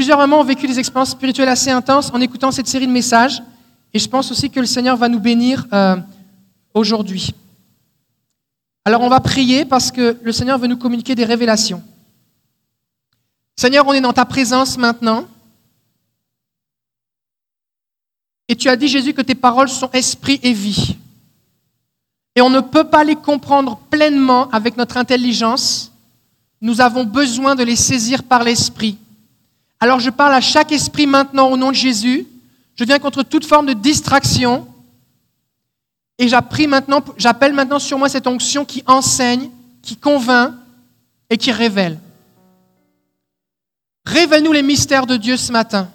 plusieurs mamans ont vécu des expériences spirituelles assez intenses en écoutant cette série de messages. Et je pense aussi que le Seigneur va nous bénir euh, aujourd'hui. Alors on va prier parce que le Seigneur veut nous communiquer des révélations. Seigneur, on est dans ta présence maintenant. Et tu as dit, Jésus, que tes paroles sont esprit et vie. Et on ne peut pas les comprendre pleinement avec notre intelligence. Nous avons besoin de les saisir par l'esprit. Alors je parle à chaque esprit maintenant au nom de Jésus. Je viens contre toute forme de distraction. Et j'appelle maintenant sur moi cette onction qui enseigne, qui convainc et qui révèle. Révèle-nous les mystères de Dieu ce matin.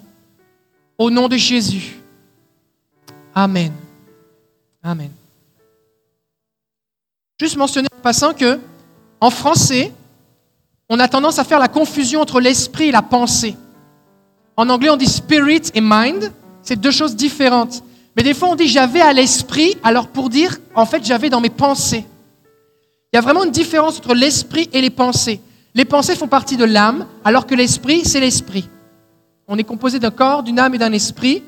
Au nom de Jésus. Amen. Amen. Juste mentionner en passant que, en français, on a tendance à faire la confusion entre l'esprit et la pensée. En anglais, on dit spirit et mind. C'est deux choses différentes. Mais des fois, on dit j'avais à l'esprit, alors pour dire, en fait, j'avais dans mes pensées. Il y a vraiment une différence entre l'esprit et les pensées. Les pensées font partie de l'âme, alors que l'esprit, c'est l'esprit. On est composé d'un corps, d'une âme et d'un esprit.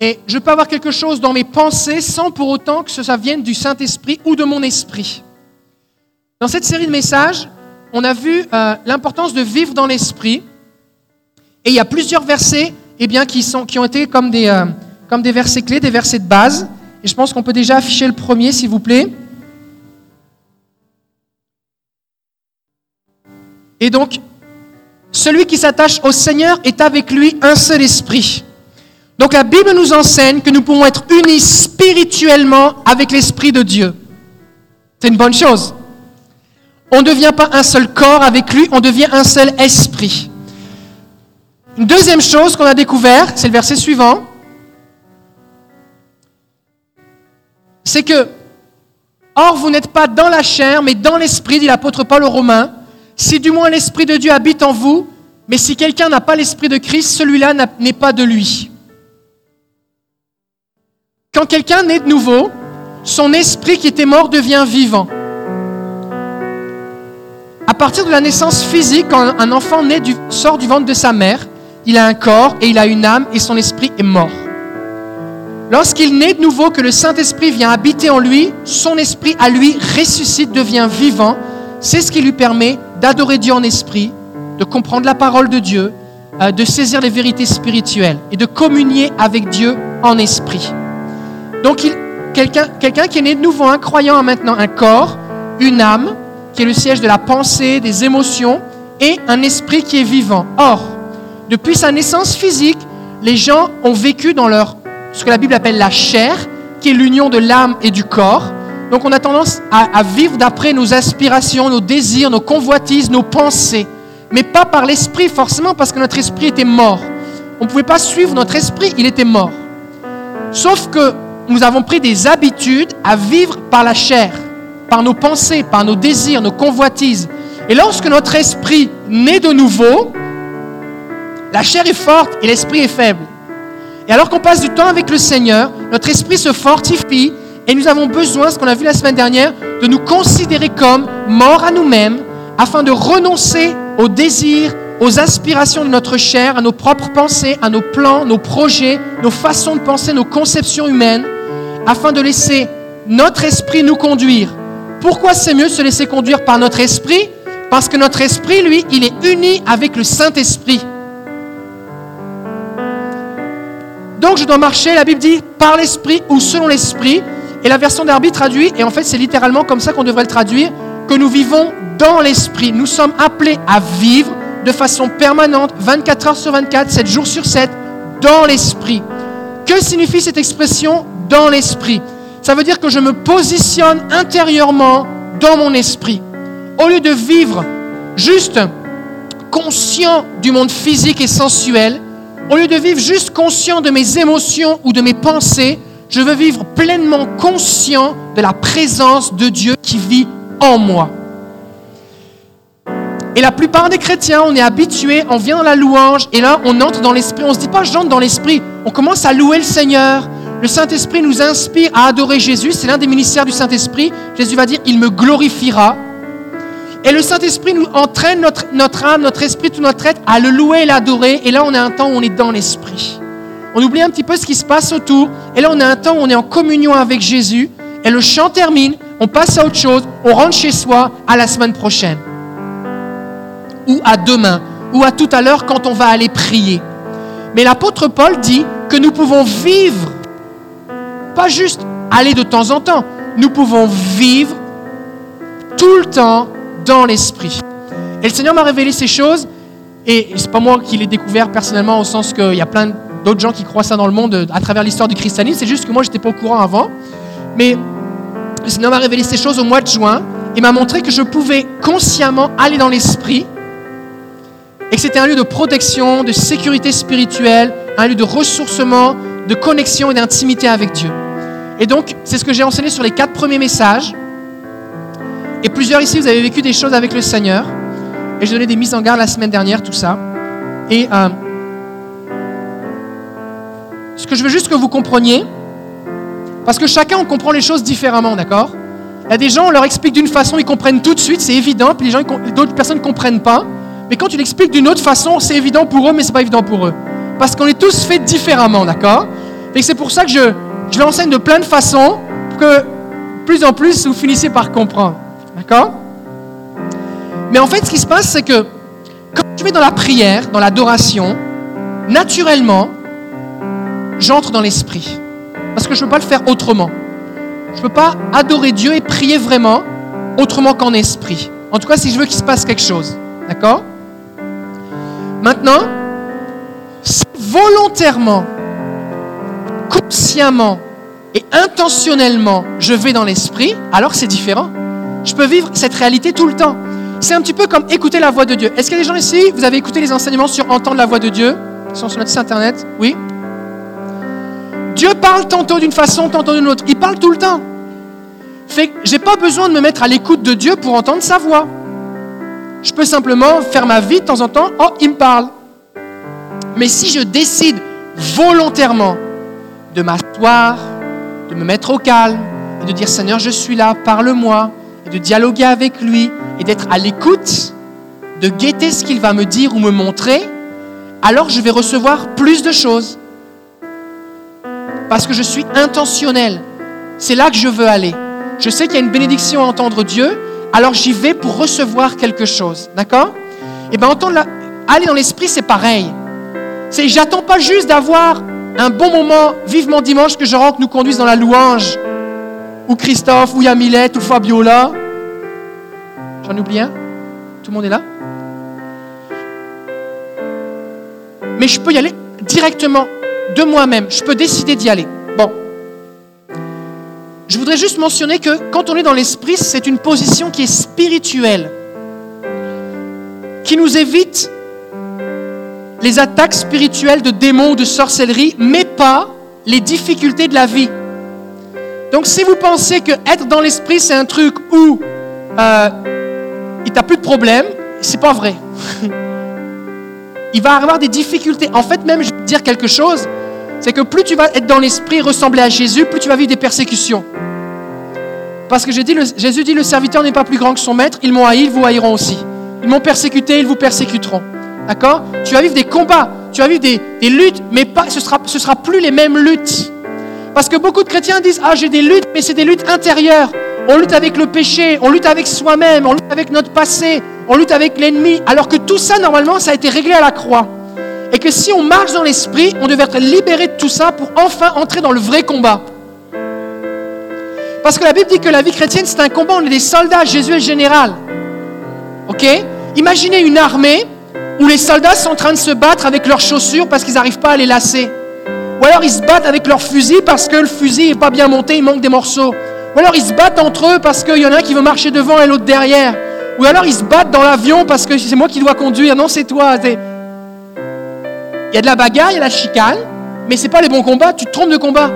Et je peux avoir quelque chose dans mes pensées sans pour autant que ça vienne du Saint-Esprit ou de mon esprit. Dans cette série de messages, on a vu euh, l'importance de vivre dans l'esprit. Et il y a plusieurs versets eh qui ont été comme des, euh, comme des versets clés, des versets de base. Et je pense qu'on peut déjà afficher le premier, s'il vous plaît. Et donc, celui qui s'attache au Seigneur est avec lui un seul esprit. Donc la Bible nous enseigne que nous pouvons être unis spirituellement avec l'Esprit de Dieu. C'est une bonne chose. On ne devient pas un seul corps avec lui, on devient un seul esprit. Une deuxième chose qu'on a découvert, c'est le verset suivant, c'est que, or vous n'êtes pas dans la chair, mais dans l'esprit, dit l'apôtre Paul aux Romains, si du moins l'esprit de Dieu habite en vous, mais si quelqu'un n'a pas l'esprit de Christ, celui-là n'est pas de lui. Quand quelqu'un naît de nouveau, son esprit qui était mort devient vivant. À partir de la naissance physique, quand un enfant naît sort du ventre de sa mère, il a un corps et il a une âme et son esprit est mort. Lorsqu'il naît de nouveau, que le Saint-Esprit vient habiter en lui, son esprit à lui ressuscite, devient vivant. C'est ce qui lui permet d'adorer Dieu en esprit, de comprendre la parole de Dieu, euh, de saisir les vérités spirituelles et de communier avec Dieu en esprit. Donc, quelqu'un qui est né de nouveau, un croyant a maintenant un corps, une âme, qui est le siège de la pensée, des émotions, et un esprit qui est vivant. Or, depuis sa naissance physique, les gens ont vécu dans leur, ce que la Bible appelle la chair, qui est l'union de l'âme et du corps. Donc on a tendance à, à vivre d'après nos aspirations, nos désirs, nos convoitises, nos pensées. Mais pas par l'esprit forcément, parce que notre esprit était mort. On ne pouvait pas suivre notre esprit, il était mort. Sauf que nous avons pris des habitudes à vivre par la chair, par nos pensées, par nos désirs, nos convoitises. Et lorsque notre esprit naît de nouveau, la chair est forte et l'esprit est faible. Et alors qu'on passe du temps avec le Seigneur, notre esprit se fortifie et nous avons besoin, ce qu'on a vu la semaine dernière, de nous considérer comme morts à nous-mêmes afin de renoncer aux désirs, aux aspirations de notre chair, à nos propres pensées, à nos plans, nos projets, nos façons de penser, nos conceptions humaines afin de laisser notre esprit nous conduire. Pourquoi c'est mieux se laisser conduire par notre esprit? Parce que notre esprit, lui, il est uni avec le Saint-Esprit. Donc je dois marcher, la Bible dit, par l'esprit ou selon l'esprit. Et la version d'Arby traduit, et en fait c'est littéralement comme ça qu'on devrait le traduire, que nous vivons dans l'esprit. Nous sommes appelés à vivre de façon permanente, 24 heures sur 24, 7 jours sur 7, dans l'esprit. Que signifie cette expression dans l'esprit? Ça veut dire que je me positionne intérieurement dans mon esprit. Au lieu de vivre juste conscient du monde physique et sensuel, au lieu de vivre juste conscient de mes émotions ou de mes pensées, je veux vivre pleinement conscient de la présence de Dieu qui vit en moi. Et la plupart des chrétiens, on est habitués, on vient dans la louange, et là, on entre dans l'esprit. On ne se dit pas, j'entre dans l'esprit. On commence à louer le Seigneur, le Saint-Esprit nous inspire à adorer Jésus. C'est l'un des ministères du Saint-Esprit. Jésus va dire, il me glorifiera. Et le Saint-Esprit nous entraîne notre, âme, notre esprit, tout notre être à le louer et l'adorer. Et là, on a un temps où on est dans l'esprit. On oublie un petit peu ce qui se passe autour. Et là, on a un temps où on est en communion avec Jésus. Et le chant termine, on passe à autre chose, on rentre chez soi à la semaine prochaine. Ou à demain, ou à tout à l'heure quand on va aller prier. Mais l'apôtre Paul dit que nous pouvons vivre, pas juste aller de temps en temps, nous pouvons vivre tout le temps l'esprit. Et le Seigneur m'a révélé ces choses, et c'est pas moi qui l'ai découvert personnellement, au sens qu'il y a plein d'autres gens qui croient ça dans le monde à travers l'histoire du christianisme, c'est juste que moi j'étais pas au courant avant. Mais le Seigneur m'a révélé ces choses au mois de juin et m'a montré que je pouvais consciemment aller dans l'esprit et que c'était un lieu de protection, de sécurité spirituelle, un lieu de ressourcement, de connexion et d'intimité avec Dieu. Et donc, c'est ce que j'ai enseigné sur les quatre premiers messages. Et plusieurs ici, vous avez vécu des choses avec le Seigneur. Et je donnais des mises en garde la semaine dernière, tout ça. Et euh, ce que je veux juste que vous compreniez, parce que chacun, on comprend les choses différemment, d'accord? Il y a des gens, on leur explique d'une façon, ils comprennent tout de suite, c'est évident, puis d'autres personnes ne comprennent pas. Mais quand tu l'expliques d'une autre façon, c'est évident pour eux, mais ce n'est pas évident pour eux. Parce qu'on est tous faits différemment, d'accord? Et c'est pour ça que je, je l'enseigne de plein de façons, pour que plus en plus, vous finissez par comprendre. Mais en fait, ce qui se passe, c'est que quand je vais dans la prière, dans l'adoration, naturellement, j'entre dans l'esprit. Parce que je ne peux pas le faire autrement. Je ne peux pas adorer Dieu et prier vraiment autrement qu'en esprit. En tout cas, si je veux qu'il se passe quelque chose. D'accord? Maintenant, si volontairement, consciemment et intentionnellement je vais dans l'esprit, alors c'est différent. Je peux vivre cette réalité tout le temps. C'est un petit peu comme écouter la voix de Dieu. Est-ce qu'il y a des gens ici, vous avez écouté les enseignements sur entendre la voix de Dieu? Ils sont sur notre site internet? Oui? Dieu parle tantôt d'une façon, tantôt d'une autre. Il parle tout le temps. Fait que j'ai pas besoin de me mettre à l'écoute de Dieu pour entendre sa voix. Je peux simplement faire ma vie de temps en temps. Oh, il me parle. Mais si je décide volontairement de m'asseoir, de me mettre au calme et de dire Seigneur, je suis là, parle-moi, de dialoguer avec lui et d'être à l'écoute, de guetter ce qu'il va me dire ou me montrer, alors je vais recevoir plus de choses. Parce que je suis intentionnel. C'est là que je veux aller. Je sais qu'il y a une bénédiction à entendre Dieu, alors j'y vais pour recevoir quelque chose. D'accord? Et eh bien, entendre aller dans l'esprit, c'est pareil. C'est, j'attends pas juste d'avoir un bon moment, vivement dimanche, que je rentre nous conduise dans la louange, ou Christophe, ou Yamilette, ou Fabiola. J'en oublie un Tout le monde est là Mais je peux y aller directement de moi-même. Je peux décider d'y aller. Bon, je voudrais juste mentionner que quand on est dans l'esprit, c'est une position qui est spirituelle, qui nous évite les attaques spirituelles de démons ou de sorcellerie, mais pas les difficultés de la vie. Donc si vous pensez que être dans l'esprit, c'est un truc où euh, il t'a plus de problème, c'est pas vrai. il va avoir des difficultés. En fait, même, je vais dire quelque chose, c'est que plus tu vas être dans l'esprit, ressembler à Jésus, plus tu vas vivre des persécutions. Parce que Jésus dit, le serviteur n'est pas plus grand que son maître, ils m'ont haï, ils vous haïront aussi. Ils m'ont persécuté, ils vous persécuteront. D'accord? Tu vas vivre des combats, tu vas vivre des, luttes, mais ce ne sera, sera plus les mêmes luttes. Parce que beaucoup de chrétiens disent, ah j'ai des luttes, mais c'est des luttes intérieures. On lutte avec le péché, on lutte avec soi-même, on lutte avec notre passé, on lutte avec l'ennemi. Alors que tout ça, normalement, ça a été réglé à la croix. Et que si on marche dans l'esprit, on devait être libéré de tout ça pour enfin entrer dans le vrai combat. Parce que la Bible dit que la vie chrétienne, c'est un combat, on est des soldats, Jésus est le général. Ok? Imaginez une armée où les soldats sont en train de se battre avec leurs chaussures parce qu'ils n'arrivent pas à les lasser. Ou alors ils se battent avec leur fusil parce que le fusil n'est pas bien monté, il manque des morceaux. Ou alors ils se battent entre eux parce qu'il y en a un qui veut marcher devant et l'autre derrière. Ou alors ils se battent dans l'avion parce que c'est moi qui dois conduire. Non, c'est toi. Il y a de la bagarre, il y a la chicane, mais ce n'est pas les bons combats, tu te trompes de combat.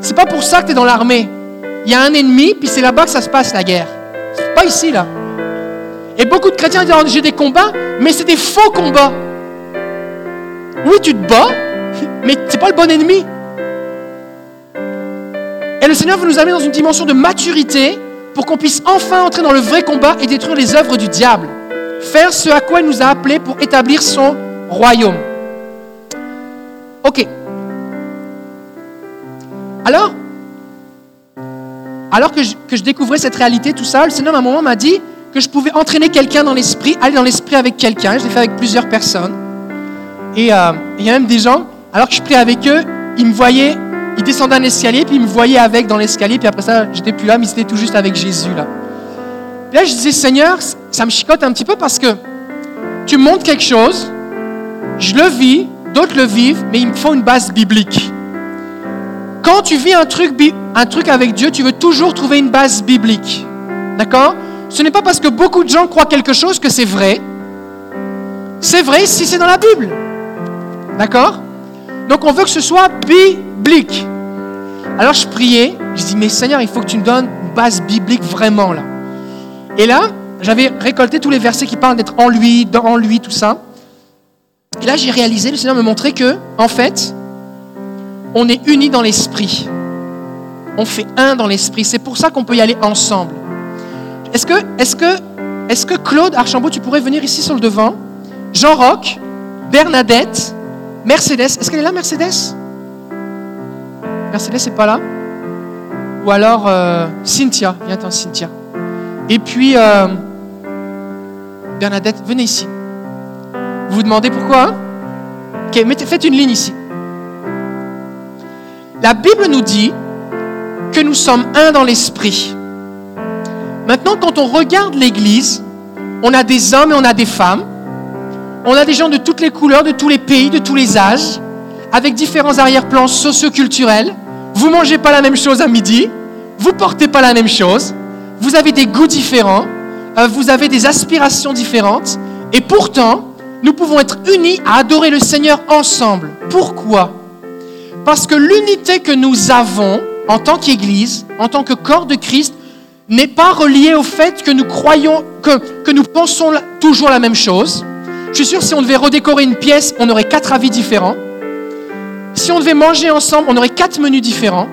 C'est pas pour ça que tu es dans l'armée. Il y a un ennemi, puis c'est là-bas que ça se passe la guerre. Pas ici, là. Et beaucoup de chrétiens disent j'ai des combats, mais c'est des faux combats. Oui, tu te bats, mais c'est pas le bon ennemi. Et le Seigneur veut nous amener dans une dimension de maturité pour qu'on puisse enfin entrer dans le vrai combat et détruire les œuvres du diable. Faire ce à quoi il nous a appelés pour établir son royaume. Ok. Alors, alors que je, découvrais cette réalité, tout ça, le Seigneur à un moment m'a dit que je pouvais entraîner quelqu'un dans l'esprit, aller dans l'esprit avec quelqu'un. Je l'ai fait avec plusieurs personnes. Et euh, il y a même des gens, alors que je priais avec eux, ils me voyaient, ils descendaient un escalier, puis ils me voyaient avec dans l'escalier, puis après ça, j'étais plus là, mais c'était tout juste avec Jésus là. là, je disais, Seigneur, ça me chicote un petit peu parce que tu montres quelque chose, je le vis, d'autres le vivent, mais il me faut une base biblique. Quand tu vis un truc, un truc avec Dieu, tu veux toujours trouver une base biblique. D'accord? Ce n'est pas parce que beaucoup de gens croient quelque chose que c'est vrai. C'est vrai si c'est dans la Bible. D'accord? Donc on veut que ce soit biblique. Alors je priais, je dis, mais Seigneur, il faut que tu me donnes une base biblique vraiment là. Et là, j'avais récolté tous les versets qui parlent d'être en lui, dans lui, tout ça. Et là, j'ai réalisé, le Seigneur me montrait que, en fait, on est unis dans l'esprit. On fait un dans l'esprit. C'est pour ça qu'on peut y aller ensemble. Est-ce que, que, Claude Archambault, tu pourrais venir ici sur le devant? Jean-Roch, Bernadette, Mercedes. Est-ce qu'elle est là, Mercedes? Mercedes n'est pas là Ou alors euh, Cynthia. Viens, attends, Cynthia. Et puis, euh, Bernadette, venez ici. Vous vous demandez pourquoi hein? Mettez, faites une ligne ici. La Bible nous dit que nous sommes un dans l'esprit. Maintenant, quand on regarde l'Église, on a des hommes et on a des femmes. On a des gens de toutes les couleurs, de tous les pays, de tous les âges, avec différents arrière-plans socioculturels. Vous mangez pas la même chose à midi, vous portez pas la même chose, vous avez des goûts différents, euh, vous avez des aspirations différentes, et pourtant, nous pouvons être unis à adorer le Seigneur ensemble. Pourquoi? Parce que l'unité que nous avons en tant qu'Église, en tant que corps de Christ, n'est pas reliée au fait que nous croyons, que, que nous pensons toujours la même chose. Je suis sûr, si on devait redécorer une pièce, on aurait quatre avis différents. Si on devait manger ensemble, on aurait quatre menus différents.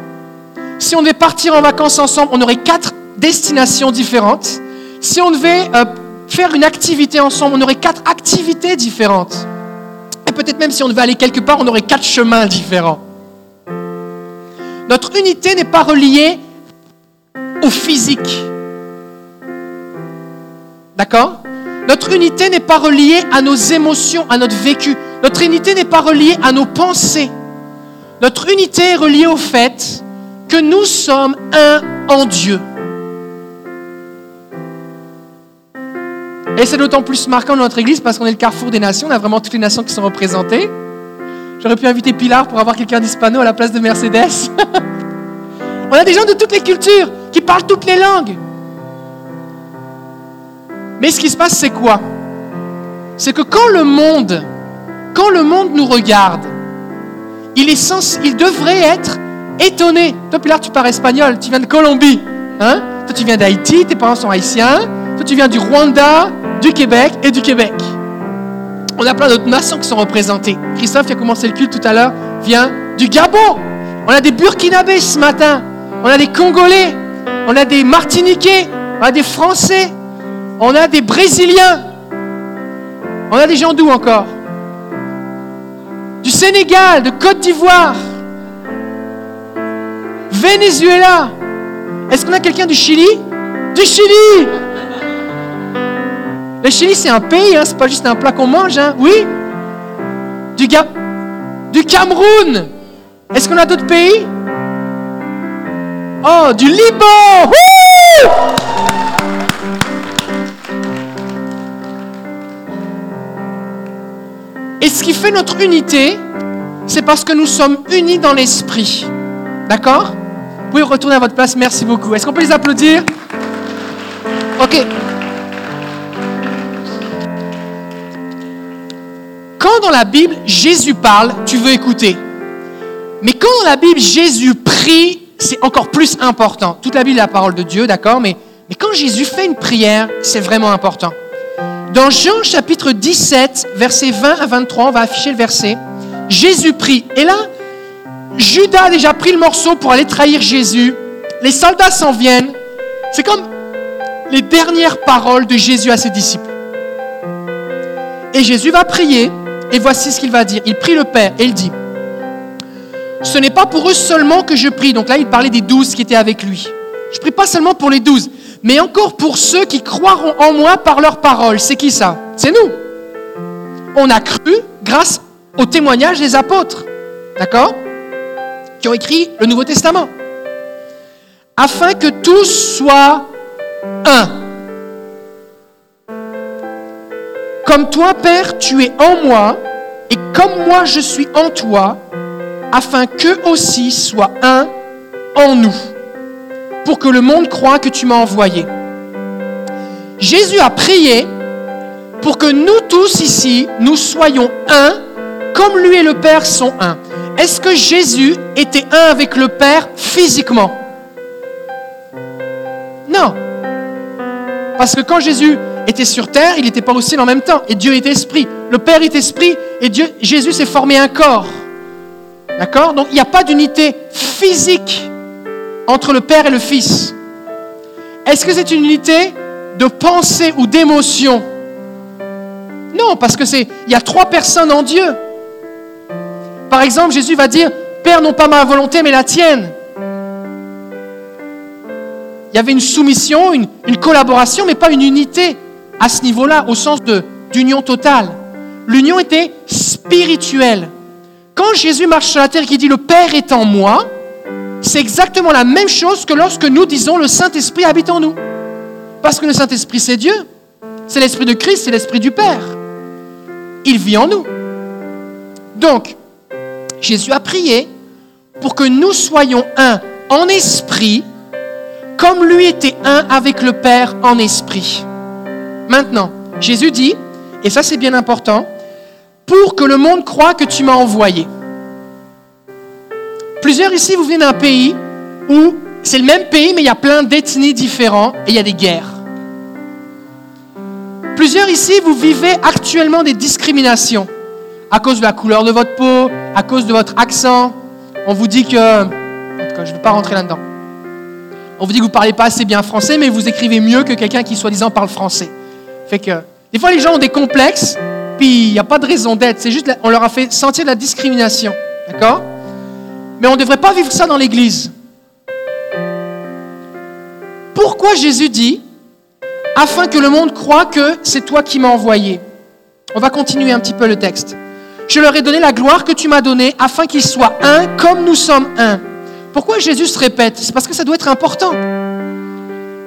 Si on devait partir en vacances ensemble, on aurait quatre destinations différentes. Si on devait euh, faire une activité ensemble, on aurait quatre activités différentes. Et peut-être même si on devait aller quelque part, on aurait quatre chemins différents. Notre unité n'est pas reliée au physique. D'accord? Notre unité n'est pas reliée à nos émotions, à notre vécu. Notre unité n'est pas reliée à nos pensées. Notre unité est reliée au fait que nous sommes un en Dieu. Et c'est d'autant plus marquant dans notre Église parce qu'on est le carrefour des nations. On a vraiment toutes les nations qui sont représentées. J'aurais pu inviter Pilar pour avoir quelqu'un d'hispano à la place de Mercedes. On a des gens de toutes les cultures qui parlent toutes les langues. Mais ce qui se passe, c'est quoi? C'est que quand le monde, quand le monde nous regarde, il, est sens, il devrait être étonné. Toi, Pilar, tu parles espagnol, tu viens de Colombie. Hein? Toi, tu viens d'Haïti, tes parents sont haïtiens. Toi, tu viens du Rwanda, du Québec et du Québec. On a plein d'autres nations qui sont représentées. Christophe, qui a commencé le culte tout à l'heure, vient du Gabon. On a des Burkinabés ce matin. On a des Congolais. On a des Martiniquais. On a des Français. On a des Brésiliens. On a des gens d'où encore? Du Sénégal, de Côte d'Ivoire. Venezuela. Est-ce qu'on a quelqu'un du Chili? Du Chili le Chili, c'est un pays, hein, c'est pas juste un plat qu'on mange, hein. oui? Du, du Cameroun. Est-ce qu'on a d'autres pays? Oh, du Liban. Et ce qui fait notre unité, c'est parce que nous sommes unis dans l'esprit. D'accord? Vous pouvez retourner à votre place, merci beaucoup. Est-ce qu'on peut les applaudir? Ok. Quand dans la Bible, Jésus parle, tu veux écouter. Mais quand dans la Bible, Jésus prie, c'est encore plus important. Toute la Bible est la parole de Dieu, d'accord? Mais, mais quand Jésus fait une prière, c'est vraiment important. Dans Jean chapitre 17, versets 20 à 23, on va afficher le verset. Jésus prie. Et là, Judas a déjà pris le morceau pour aller trahir Jésus. Les soldats s'en viennent. C'est comme les dernières paroles de Jésus à ses disciples. Et Jésus va prier, et voici ce qu'il va dire. Il prie le Père, et il dit, ce n'est pas pour eux seulement que je prie. Donc là, il parlait des douze qui étaient avec lui. Je prie pas seulement pour les douze, mais encore pour ceux qui croiront en moi par leurs paroles. C'est qui ça? C'est nous. On a cru grâce au témoignage des apôtres. D'accord? Qui ont écrit le Nouveau Testament. Afin que tous soient un. Comme toi, Père, tu es en moi, et comme moi je suis en toi, afin qu'eux aussi soient un en nous, pour que le monde croit que tu m'as envoyé. Jésus a prié pour que nous tous ici, nous soyons un, comme lui et le Père sont un. Est-ce que Jésus était un avec le Père physiquement? Non. Parce que quand Jésus était sur terre, il n'était pas aussi en même temps. Et Dieu est esprit. Le Père est esprit et Dieu, Jésus s'est formé un corps. D'accord? Donc il n'y a pas d'unité physique entre le Père et le Fils. Est-ce que c'est une unité de pensée ou d'émotion? Non, parce que c'est il y a trois personnes en Dieu. Par exemple, Jésus va dire Père, non pas ma volonté, mais la tienne. Il y avait une soumission, une, une collaboration, mais pas une unité à ce niveau-là, au sens d'union totale. L'union était spirituelle. Quand Jésus marche sur la terre et qu'il dit le Père est en moi, c'est exactement la même chose que lorsque nous disons le Saint-Esprit habite en nous. Parce que le Saint-Esprit, c'est Dieu. C'est l'Esprit de Christ, c'est l'Esprit du Père. Il vit en nous. Donc, Jésus a prié pour que nous soyons un en esprit, comme lui était un avec le Père en esprit. Maintenant, Jésus dit, et ça c'est bien important, pour que le monde croit que tu m'as envoyé. Plusieurs ici, vous venez d'un pays où c'est le même pays, mais il y a plein d'ethnies différentes et il y a des guerres. Plusieurs ici, vous vivez actuellement des discriminations à cause de la couleur de votre peau, à cause de votre accent. On vous dit que... En tout cas, je ne veux pas rentrer là-dedans. On vous dit que vous ne parlez pas assez bien français, mais vous écrivez mieux que quelqu'un qui, soi-disant, parle français. Fait que, des fois, les gens ont des complexes puis il n'y a pas de raison d'être. C'est juste, on leur a fait sentir la discrimination. D'accord? Mais on ne devrait pas vivre ça dans l'Église. Pourquoi Jésus dit, afin que le monde croit que c'est toi qui m'as envoyé? On va continuer un petit peu le texte. Je leur ai donné la gloire que tu m'as donnée, afin qu'ils soient un comme nous sommes un. Pourquoi Jésus se répète? C'est parce que ça doit être important.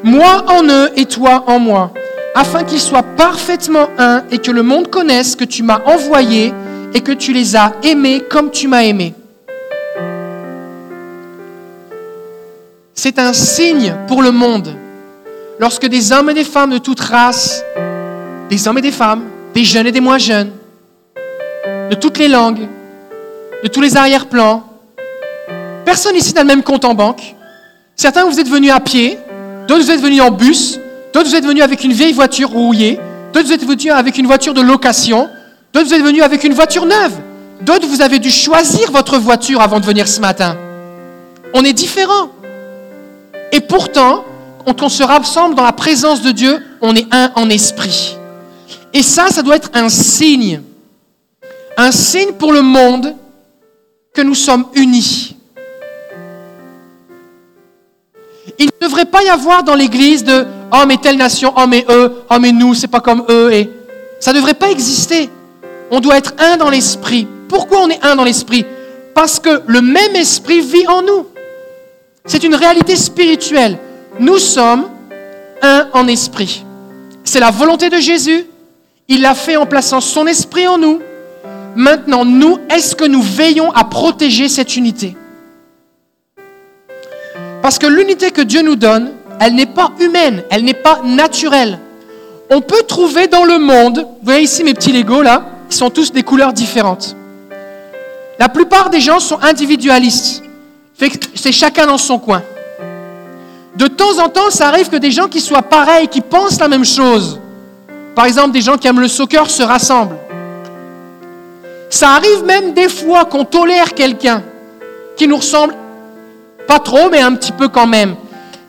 Moi en eux et toi en moi afin qu'ils soient parfaitement un et que le monde connaisse que tu m'as envoyé et que tu les as aimés comme tu m'as aimé. C'est un signe pour le monde lorsque des hommes et des femmes de toute race, des hommes et des femmes, des jeunes et des moins jeunes, de toutes les langues, de tous les arrière-plans, personne ici n'a le même compte en banque. Certains, vous êtes venus à pied, d'autres, vous êtes venus en bus, D'autres, vous êtes venus avec une vieille voiture rouillée. D'autres, vous êtes venus avec une voiture de location. D'autres, vous êtes venus avec une voiture neuve. D'autres, vous avez dû choisir votre voiture avant de venir ce matin. On est différents. Et pourtant, quand on se rassemble dans la présence de Dieu, on est un en esprit. Et ça, ça doit être un signe. Un signe pour le monde que nous sommes unis. Il ne devrait pas y avoir dans l'Église de oh mais telle nation, oh mais eux, oh mais nous, c'est pas comme eux. Et ça ne devrait pas exister. On doit être un dans l'esprit. Pourquoi on est un dans l'esprit? Parce que le même esprit vit en nous. C'est une réalité spirituelle. Nous sommes un en esprit. C'est la volonté de Jésus. Il l'a fait en plaçant son esprit en nous. Maintenant, nous, est-ce que nous veillons à protéger cette unité? Parce que l'unité que Dieu nous donne, elle n'est pas humaine, elle n'est pas naturelle. On peut trouver dans le monde, vous voyez ici mes petits Legos là, ils sont tous des couleurs différentes. La plupart des gens sont individualistes. C'est chacun dans son coin. De temps en temps, ça arrive que des gens qui soient pareils, qui pensent la même chose, par exemple des gens qui aiment le soccer, se rassemblent. Ça arrive même des fois qu'on tolère quelqu'un qui nous ressemble pas trop, mais un petit peu quand même.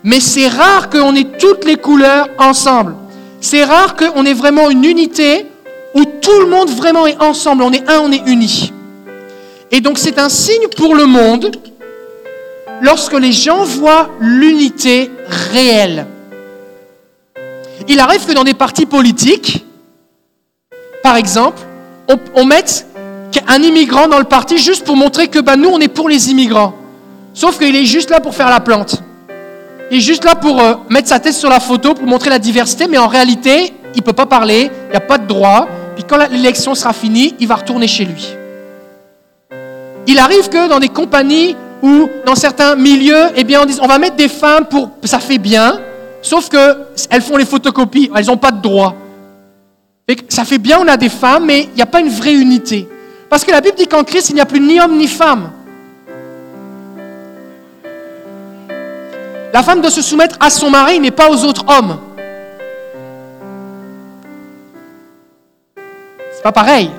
Mais c'est rare qu'on ait toutes les couleurs ensemble. C'est rare qu'on ait vraiment une unité où tout le monde vraiment est ensemble. On est un, on est unis. Et donc c'est un signe pour le monde lorsque les gens voient l'unité réelle. Il arrive que dans des partis politiques, par exemple, on, mette un immigrant dans le parti juste pour montrer que bah, nous, on est pour les immigrants. Sauf qu'il est juste là pour faire la plante. Il est juste là pour euh, mettre sa tête sur la photo, pour montrer la diversité, mais en réalité, il ne peut pas parler, il n'y a pas de droit. Puis quand l'élection sera finie, il va retourner chez lui. Il arrive que dans des compagnies ou dans certains milieux, eh bien, on dit on va mettre des femmes pour ça fait bien, sauf qu'elles font les photocopies, elles n'ont pas de droit. ça fait bien, on a des femmes, mais il n'y a pas une vraie unité. Parce que la Bible dit qu'en Christ, il n'y a plus ni homme ni femme. La femme doit se soumettre à son mari, mais pas aux autres hommes. C'est pas pareil.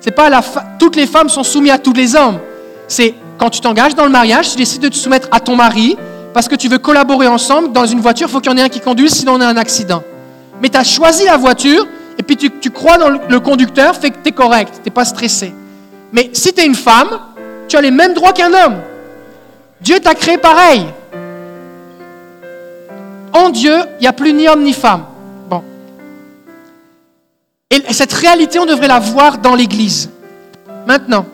C'est pas la toutes les femmes sont soumises à tous les hommes. C'est quand tu t'engages dans le mariage, tu décides de te soumettre à ton mari parce que tu veux collaborer ensemble dans une voiture, il faut qu'il y en ait un qui conduise sinon on a un accident. Mais tu as choisi la voiture et puis tu, crois dans le, conducteur, fait que tu es correct, tu pas stressé. Mais si tu es une femme, tu as les mêmes droits qu'un homme. Dieu t'a créé pareil. En Dieu, il n'y a plus ni homme ni femme. Bon. Et cette réalité, on devrait la voir dans l'Église. Maintenant,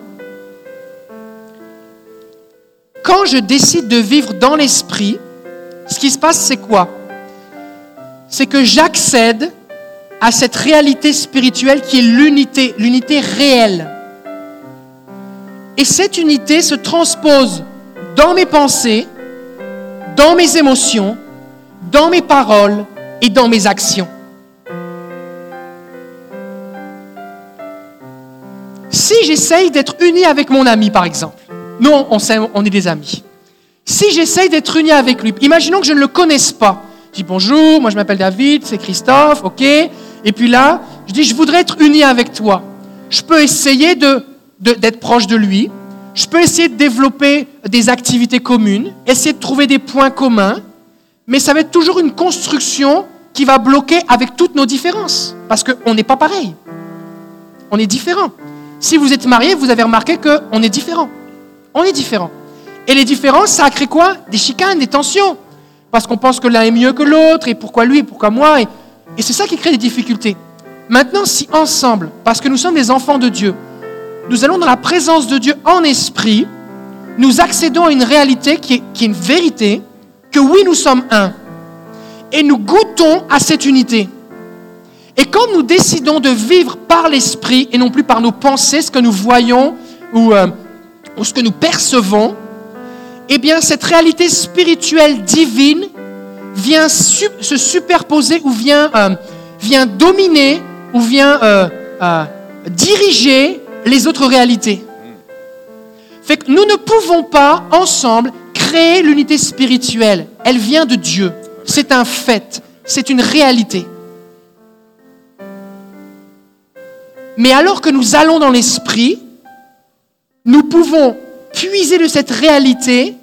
quand je décide de vivre dans l'esprit, ce qui se passe, c'est quoi? C'est que j'accède à cette réalité spirituelle qui est l'unité, l'unité réelle. Et cette unité se transpose dans mes pensées, dans mes émotions, dans mes paroles et dans mes actions. Si j'essaye d'être uni avec mon ami, par exemple, nous, on, on est des amis. Si j'essaye d'être uni avec lui, imaginons que je ne le connaisse pas. Je dis bonjour, moi je m'appelle David, c'est Christophe, ok. Et puis là, je dis je voudrais être uni avec toi. Je peux essayer de, d'être proche de lui. Je peux essayer de développer des activités communes, essayer de trouver des points communs, mais ça va être toujours une construction qui va bloquer avec toutes nos différences, parce qu'on n'est pas pareil. On est différent. Si vous êtes marié, vous avez remarqué qu'on est différent. On est différents. Et les différences, ça a quoi? Des chicanes, des tensions. Parce qu'on pense que l'un est mieux que l'autre, et pourquoi lui, et pourquoi moi. Et, c'est ça qui crée des difficultés. Maintenant, si ensemble, parce que nous sommes des enfants de Dieu, nous allons dans la présence de Dieu en esprit, nous accédons à une réalité qui est, qui est une vérité, que oui, nous sommes un. Et nous goûtons à cette unité. Et quand nous décidons de vivre par l'esprit et non plus par nos pensées, ce que nous voyons ou euh, ou ce que nous percevons, eh bien cette réalité spirituelle divine vient se superposer ou vient, euh, dominer ou vient euh, euh, diriger les autres réalités. Fait que nous ne pouvons pas ensemble créer l'unité spirituelle. Elle vient de Dieu. C'est un fait. C'est une réalité. Mais alors que nous allons dans l'esprit, nous pouvons puiser de cette réalité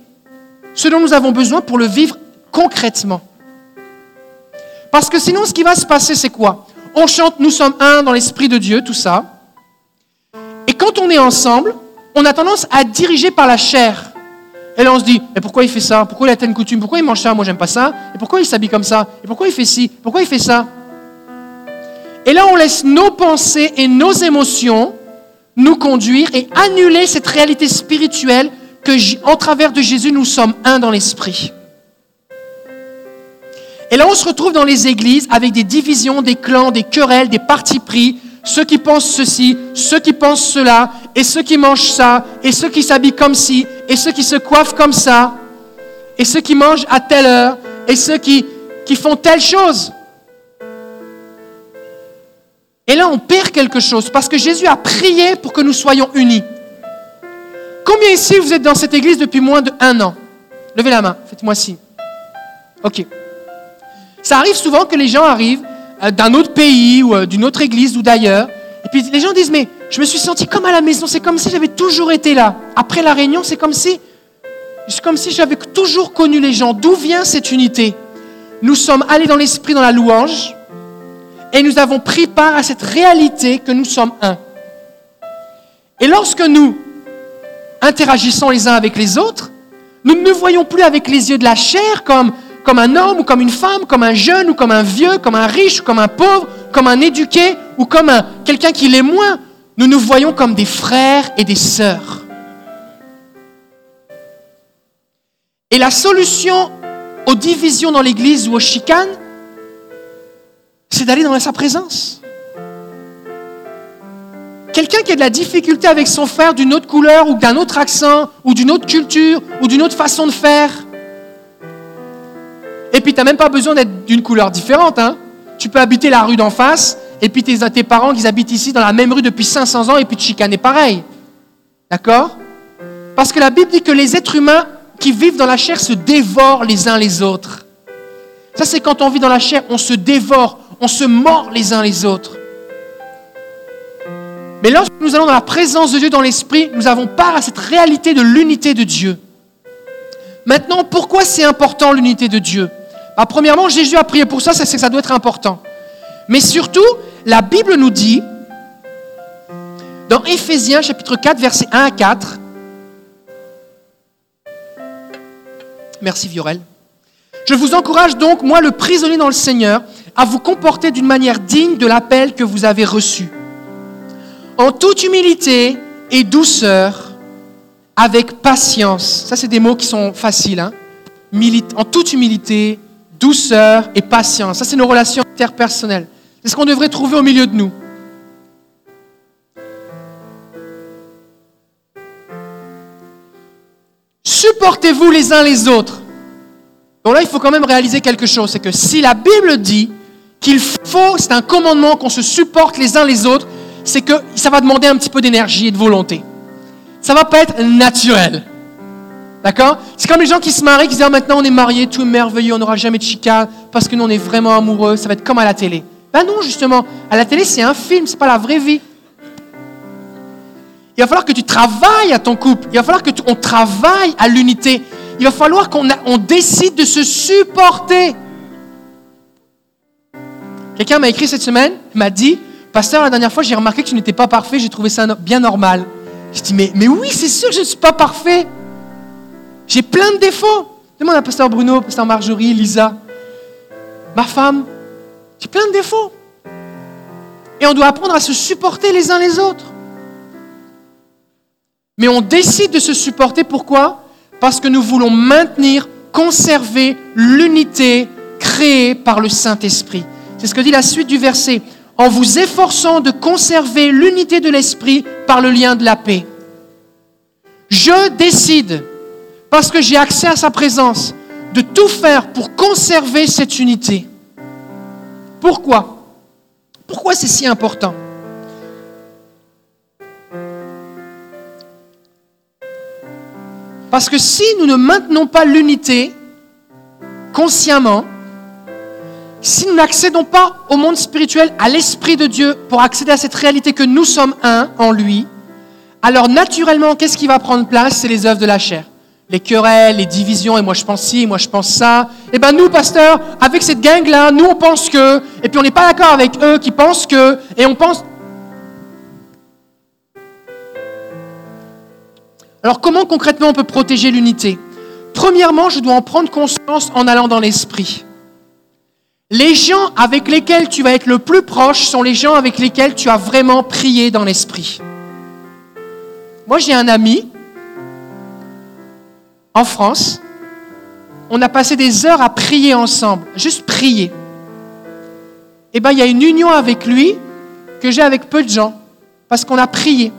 ce dont nous avons besoin pour le vivre concrètement. Parce que sinon, ce qui va se passer, c'est quoi? On chante Nous sommes un dans l'Esprit de Dieu, tout ça. Et quand on est ensemble, on a tendance à diriger par la chair. Et là, on se dit, mais pourquoi il fait ça? Pourquoi il a telle coutume? Pourquoi il mange ça? Moi, j'aime pas ça. Et pourquoi il s'habille comme ça? Et pourquoi il fait ci? Pourquoi il fait ça? Et là, on laisse nos pensées et nos émotions nous conduire et annuler cette réalité spirituelle que, en travers de Jésus, nous sommes un dans l'esprit. Et là, on se retrouve dans les églises avec des divisions, des clans, des querelles, des partis pris, ceux qui pensent ceci, ceux qui pensent cela, et ceux qui mangent ça, et ceux qui s'habillent comme ci, et ceux qui se coiffent comme ça, et ceux qui mangent à telle heure, et ceux qui, qui font telle chose. Et là, on perd quelque chose parce que Jésus a prié pour que nous soyons unis. Combien ici vous êtes dans cette église depuis moins d'un an? Levez la main, faites-moi signe. Ok. Ça arrive souvent que les gens arrivent euh, d'un autre pays ou euh, d'une autre église ou d'ailleurs. Et puis les gens disent, mais je me suis senti comme à la maison, c'est comme si j'avais toujours été là. Après la réunion, c'est comme si C'est comme si j'avais toujours connu les gens. D'où vient cette unité? Nous sommes allés dans l'esprit, dans la louange, et nous avons pris part à cette réalité que nous sommes un. Et lorsque nous interagissons les uns avec les autres, nous ne nous voyons plus avec les yeux de la chair comme, comme un homme ou comme une femme, comme un jeune ou comme un vieux, comme un riche ou comme un pauvre, comme un éduqué ou comme un, quelqu'un qui l'est moins. Nous nous voyons comme des frères et des sœurs. Et la solution aux divisions dans l'Église ou aux chicanes, c'est d'aller dans sa présence. Quelqu'un qui a de la difficulté avec son frère d'une autre couleur ou d'un autre accent ou d'une autre culture ou d'une autre façon de faire. Et puis tu n'as même pas besoin d'être d'une couleur différente. Hein. Tu peux habiter la rue d'en face et puis tes, tes parents qui habitent ici dans la même rue depuis 500 ans et puis te chicaner pareil. D'accord? Parce que la Bible dit que les êtres humains qui vivent dans la chair se dévorent les uns les autres. Ça c'est quand on vit dans la chair, on se dévore, on se mord les uns les autres. Mais lorsque nous allons dans la présence de Dieu, dans l'Esprit, nous avons part à cette réalité de l'unité de Dieu. Maintenant, pourquoi c'est important l'unité de Dieu? Bah, Premièrement, Jésus a prié pour ça, c'est que ça doit être important. Mais surtout, la Bible nous dit, dans Éphésiens chapitre 4, versets 1 à 4, Merci Viorel. Je vous encourage donc, moi le prisonnier dans le Seigneur, à vous comporter d'une manière digne de l'appel que vous avez reçu en toute humilité et douceur, avec patience. Ça, c'est des mots qui sont faciles. Hein? En toute humilité, douceur et patience. Ça, c'est nos relations interpersonnelles. C'est ce qu'on devrait trouver au milieu de nous. Supportez-vous les uns les autres. Bon là, il faut quand même réaliser quelque chose. C'est que si la Bible dit qu'il faut, c'est un commandement qu'on se supporte les uns les autres, c'est que ça va demander un petit peu d'énergie et de volonté. Ça va pas être naturel. D'accord? C'est comme les gens qui se marient, qui disent ah, maintenant on est mariés, tout est merveilleux, on n'aura jamais de chicane parce que nous on est vraiment amoureux, ça va être comme à la télé. Ben non, justement, à la télé c'est un film, c'est pas la vraie vie. Il va falloir que tu travailles à ton couple, il va falloir que on travaille à l'unité. Il va falloir qu'on on décide de se supporter. Quelqu'un m'a écrit cette semaine, m'a dit Pasteur, la dernière fois, j'ai remarqué que tu n'étais pas parfait, j'ai trouvé ça bien normal. Je dis, mais, mais oui, c'est sûr que je ne suis pas parfait. J'ai plein de défauts. Demande à Pasteur Bruno, Pasteur Marjorie, Lisa, ma femme. J'ai plein de défauts. Et on doit apprendre à se supporter les uns les autres. Mais on décide de se supporter, pourquoi? Parce que nous voulons maintenir, conserver l'unité créée par le Saint-Esprit. C'est ce que dit la suite du verset en vous efforçant de conserver l'unité de l'esprit par le lien de la paix. Je décide, parce que j'ai accès à sa présence, de tout faire pour conserver cette unité. Pourquoi? Pourquoi c'est si important? Parce que si nous ne maintenons pas l'unité consciemment, si nous n'accédons pas au monde spirituel, à l'Esprit de Dieu, pour accéder à cette réalité que nous sommes un en lui, alors naturellement, qu'est-ce qui va prendre place? C'est les œuvres de la chair. Les querelles, les divisions, et moi je pense ci, moi je pense ça. Eh bien nous, pasteurs, avec cette gang-là, nous on pense que, et puis on n'est pas d'accord avec eux qui pensent que, et on pense... Alors comment concrètement on peut protéger l'unité? Premièrement, je dois en prendre conscience en allant dans l'esprit. Les gens avec lesquels tu vas être le plus proche sont les gens avec lesquels tu as vraiment prié dans l'esprit. Moi, j'ai un ami en France. On a passé des heures à prier ensemble, juste prier. Eh bien, il y a une union avec lui que j'ai avec peu de gens, parce qu'on a prié.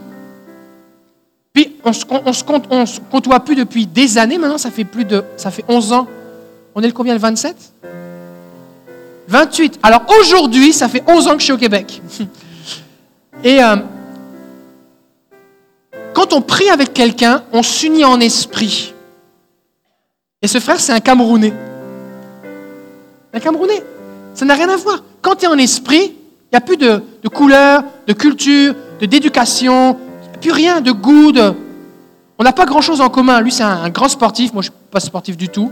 On se, on se, on se côtoie plus depuis des années maintenant, ça fait plus de, ça fait 11 ans. On est le combien, le 27 28. Alors aujourd'hui, ça fait 11 ans que je suis au Québec. Et euh, quand on prie avec quelqu'un, on s'unit en esprit. Et ce frère, c'est un Camerounais. Un Camerounais. Ça n'a rien à voir. Quand tu es en esprit, il n'y a plus de, de, couleur, de culture, d'éducation, plus rien, de goût. On n'a pas grand-chose en commun. Lui, c'est un, grand sportif. Moi, je ne suis pas sportif du tout.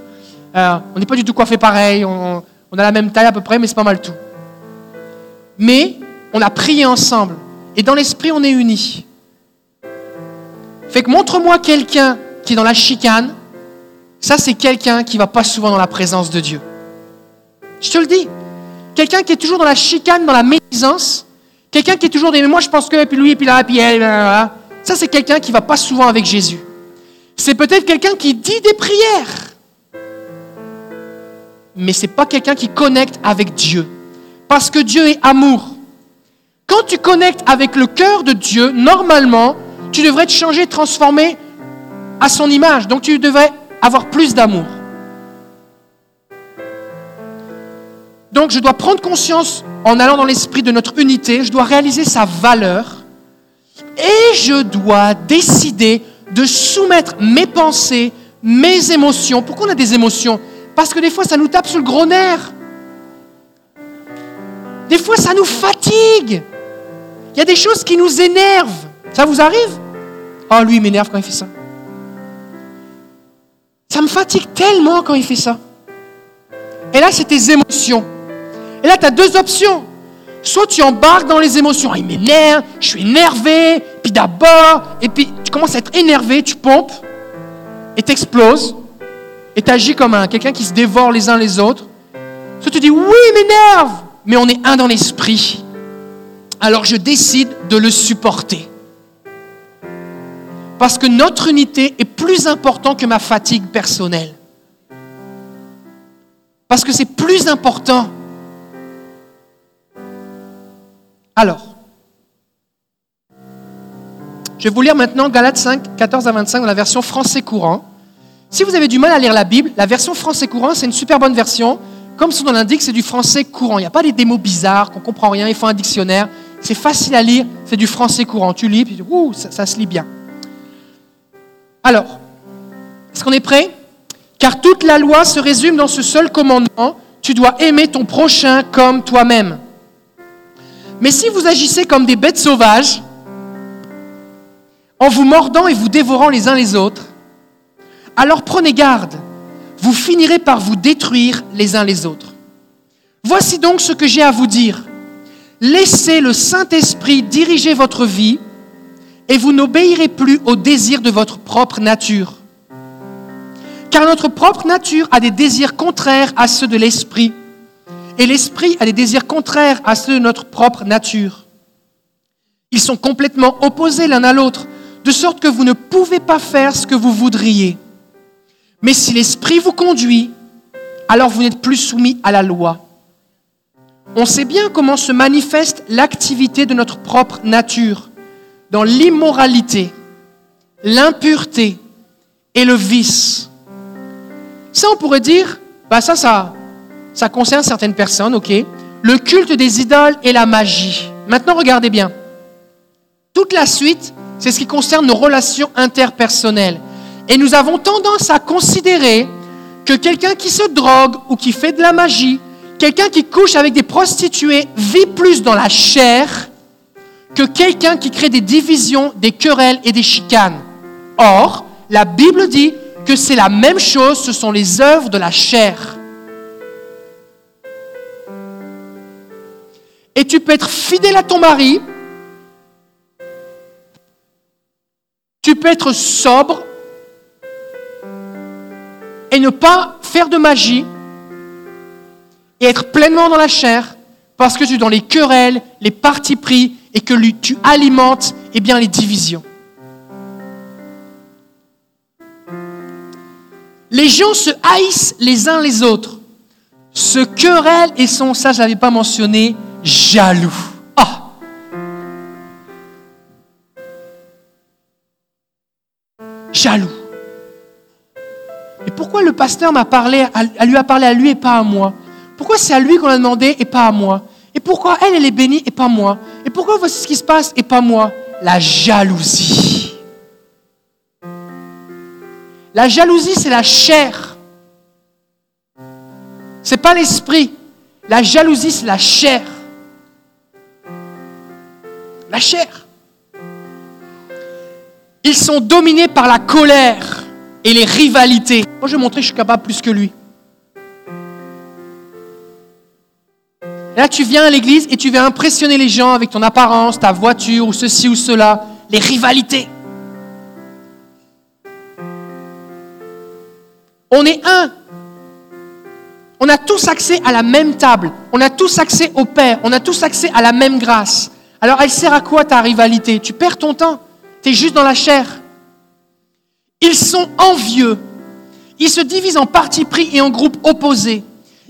Euh, on n'est pas du tout coiffé pareil. On, a la même taille à peu près, mais c'est pas mal tout. Mais on a prié ensemble. Et dans l'esprit, on est unis. Fait que montre-moi quelqu'un qui est dans la chicane. Ça, c'est quelqu'un qui va pas souvent dans la présence de Dieu. Je te le dis. Quelqu'un qui est toujours dans la chicane, dans la médisance. Quelqu'un qui est toujours des mais moi je pense que, et puis lui, et puis là, et puis elle, ça c'est quelqu'un qui va pas souvent avec Jésus. C'est peut-être quelqu'un qui dit des prières, mais c'est pas quelqu'un qui connecte avec Dieu. Parce que Dieu est amour. Quand tu connectes avec le cœur de Dieu, normalement, tu devrais te changer, transformer à son image. Donc tu devrais avoir plus d'amour. Donc je dois prendre conscience en allant dans l'esprit de notre unité, je dois réaliser sa valeur et je dois décider de soumettre mes pensées, mes émotions. Pourquoi on a des émotions? Parce que des fois ça nous tape sur le gros nerf. Des fois ça nous fatigue. Il y a des choses qui nous énervent. Ça vous arrive? Oh, lui, il m'énerve quand il fait ça. Ça me fatigue tellement quand il fait ça. Et là, c'est tes émotions. Et là, tu as deux options. Soit tu embarques dans les émotions. il m'énerve, je suis énervé, puis d'abord, et puis tu commences à être énervé, tu pompes, et t'exploses, et tu agis comme un, quelqu'un qui se dévore les uns les autres. Soit tu dis, oui, m'énerve, mais on est un dans l'esprit. Alors je décide de le supporter. Parce que notre unité est plus importante que ma fatigue personnelle. Parce que c'est plus important. Alors, je vais vous lire maintenant Galates 5, 14 à 25 dans la version français courant. Si vous avez du mal à lire la Bible, la version français courant, c'est une super bonne version. Comme son nom l'indique, c'est du français courant. Il n'y a pas des démos bizarres qu'on ne comprend rien, il faut un dictionnaire. C'est facile à lire, c'est du français courant. Tu lis, puis ouh, ça se lit bien. Alors, est-ce qu'on est prêt? Car toute la loi se résume dans ce seul commandement, tu dois aimer ton prochain comme toi-même. Mais si vous agissez comme des bêtes sauvages, en vous mordant et vous dévorant les uns les autres, alors prenez garde, vous finirez par vous détruire les uns les autres. Voici donc ce que j'ai à vous dire. Laissez le Saint-Esprit diriger votre vie et vous n'obéirez plus aux désirs de votre propre nature. Car notre propre nature a des désirs contraires à ceux de l'esprit, et l'esprit a des désirs contraires à ceux de notre propre nature. Ils sont complètement opposés l'un à l'autre, de sorte que vous ne pouvez pas faire ce que vous voudriez. Mais si l'esprit vous conduit, alors vous n'êtes plus soumis à la loi. On sait bien comment se manifeste l'activité de notre propre nature dans l'immoralité, l'impureté et le vice. Ça, on pourrait dire, bah ça, ça, ça concerne certaines personnes, ok. Le culte des idoles et la magie. Maintenant, regardez bien. Toute la suite, c'est ce qui concerne nos relations interpersonnelles. Et nous avons tendance à considérer que quelqu'un qui se drogue ou qui fait de la magie, quelqu'un qui couche avec des prostituées, vit plus dans la chair que quelqu'un qui crée des divisions, des querelles et des chicanes. Or, la Bible dit que c'est la même chose, ce sont les œuvres de la chair. Et tu peux être fidèle à ton mari, tu peux être sobre. Et ne pas faire de magie. Et être pleinement dans la chair. Parce que tu es dans les querelles, les partis pris et que tu alimentes eh bien, les divisions. Les gens se haïssent les uns les autres, se querellent et sont, ça je ne l'avais pas mentionné, jaloux. Ah Jaloux. Et pourquoi le pasteur m'a parlé, lui a parlé à lui et pas à moi? Pourquoi c'est à lui qu'on a demandé et pas à moi? Et pourquoi elle, elle est bénie et pas moi? Et pourquoi voici ce qui se passe et pas moi? La jalousie. La jalousie, c'est la chair. C'est pas l'esprit. La jalousie, c'est la chair. La chair. Ils sont dominés par la colère et les rivalités. Moi, je vais montrer que je suis capable plus que lui. Là, tu viens à l'église et tu veux impressionner les gens avec ton apparence, ta voiture ou ceci ou cela, les rivalités. On est un. On a tous accès à la même table. On a tous accès au Père. On a tous accès à la même grâce. Alors, elle sert à quoi ta rivalité? Tu perds ton temps. Tu es juste dans la chair. Ils sont envieux. Ils se divisent en partis pris et en groupes opposés.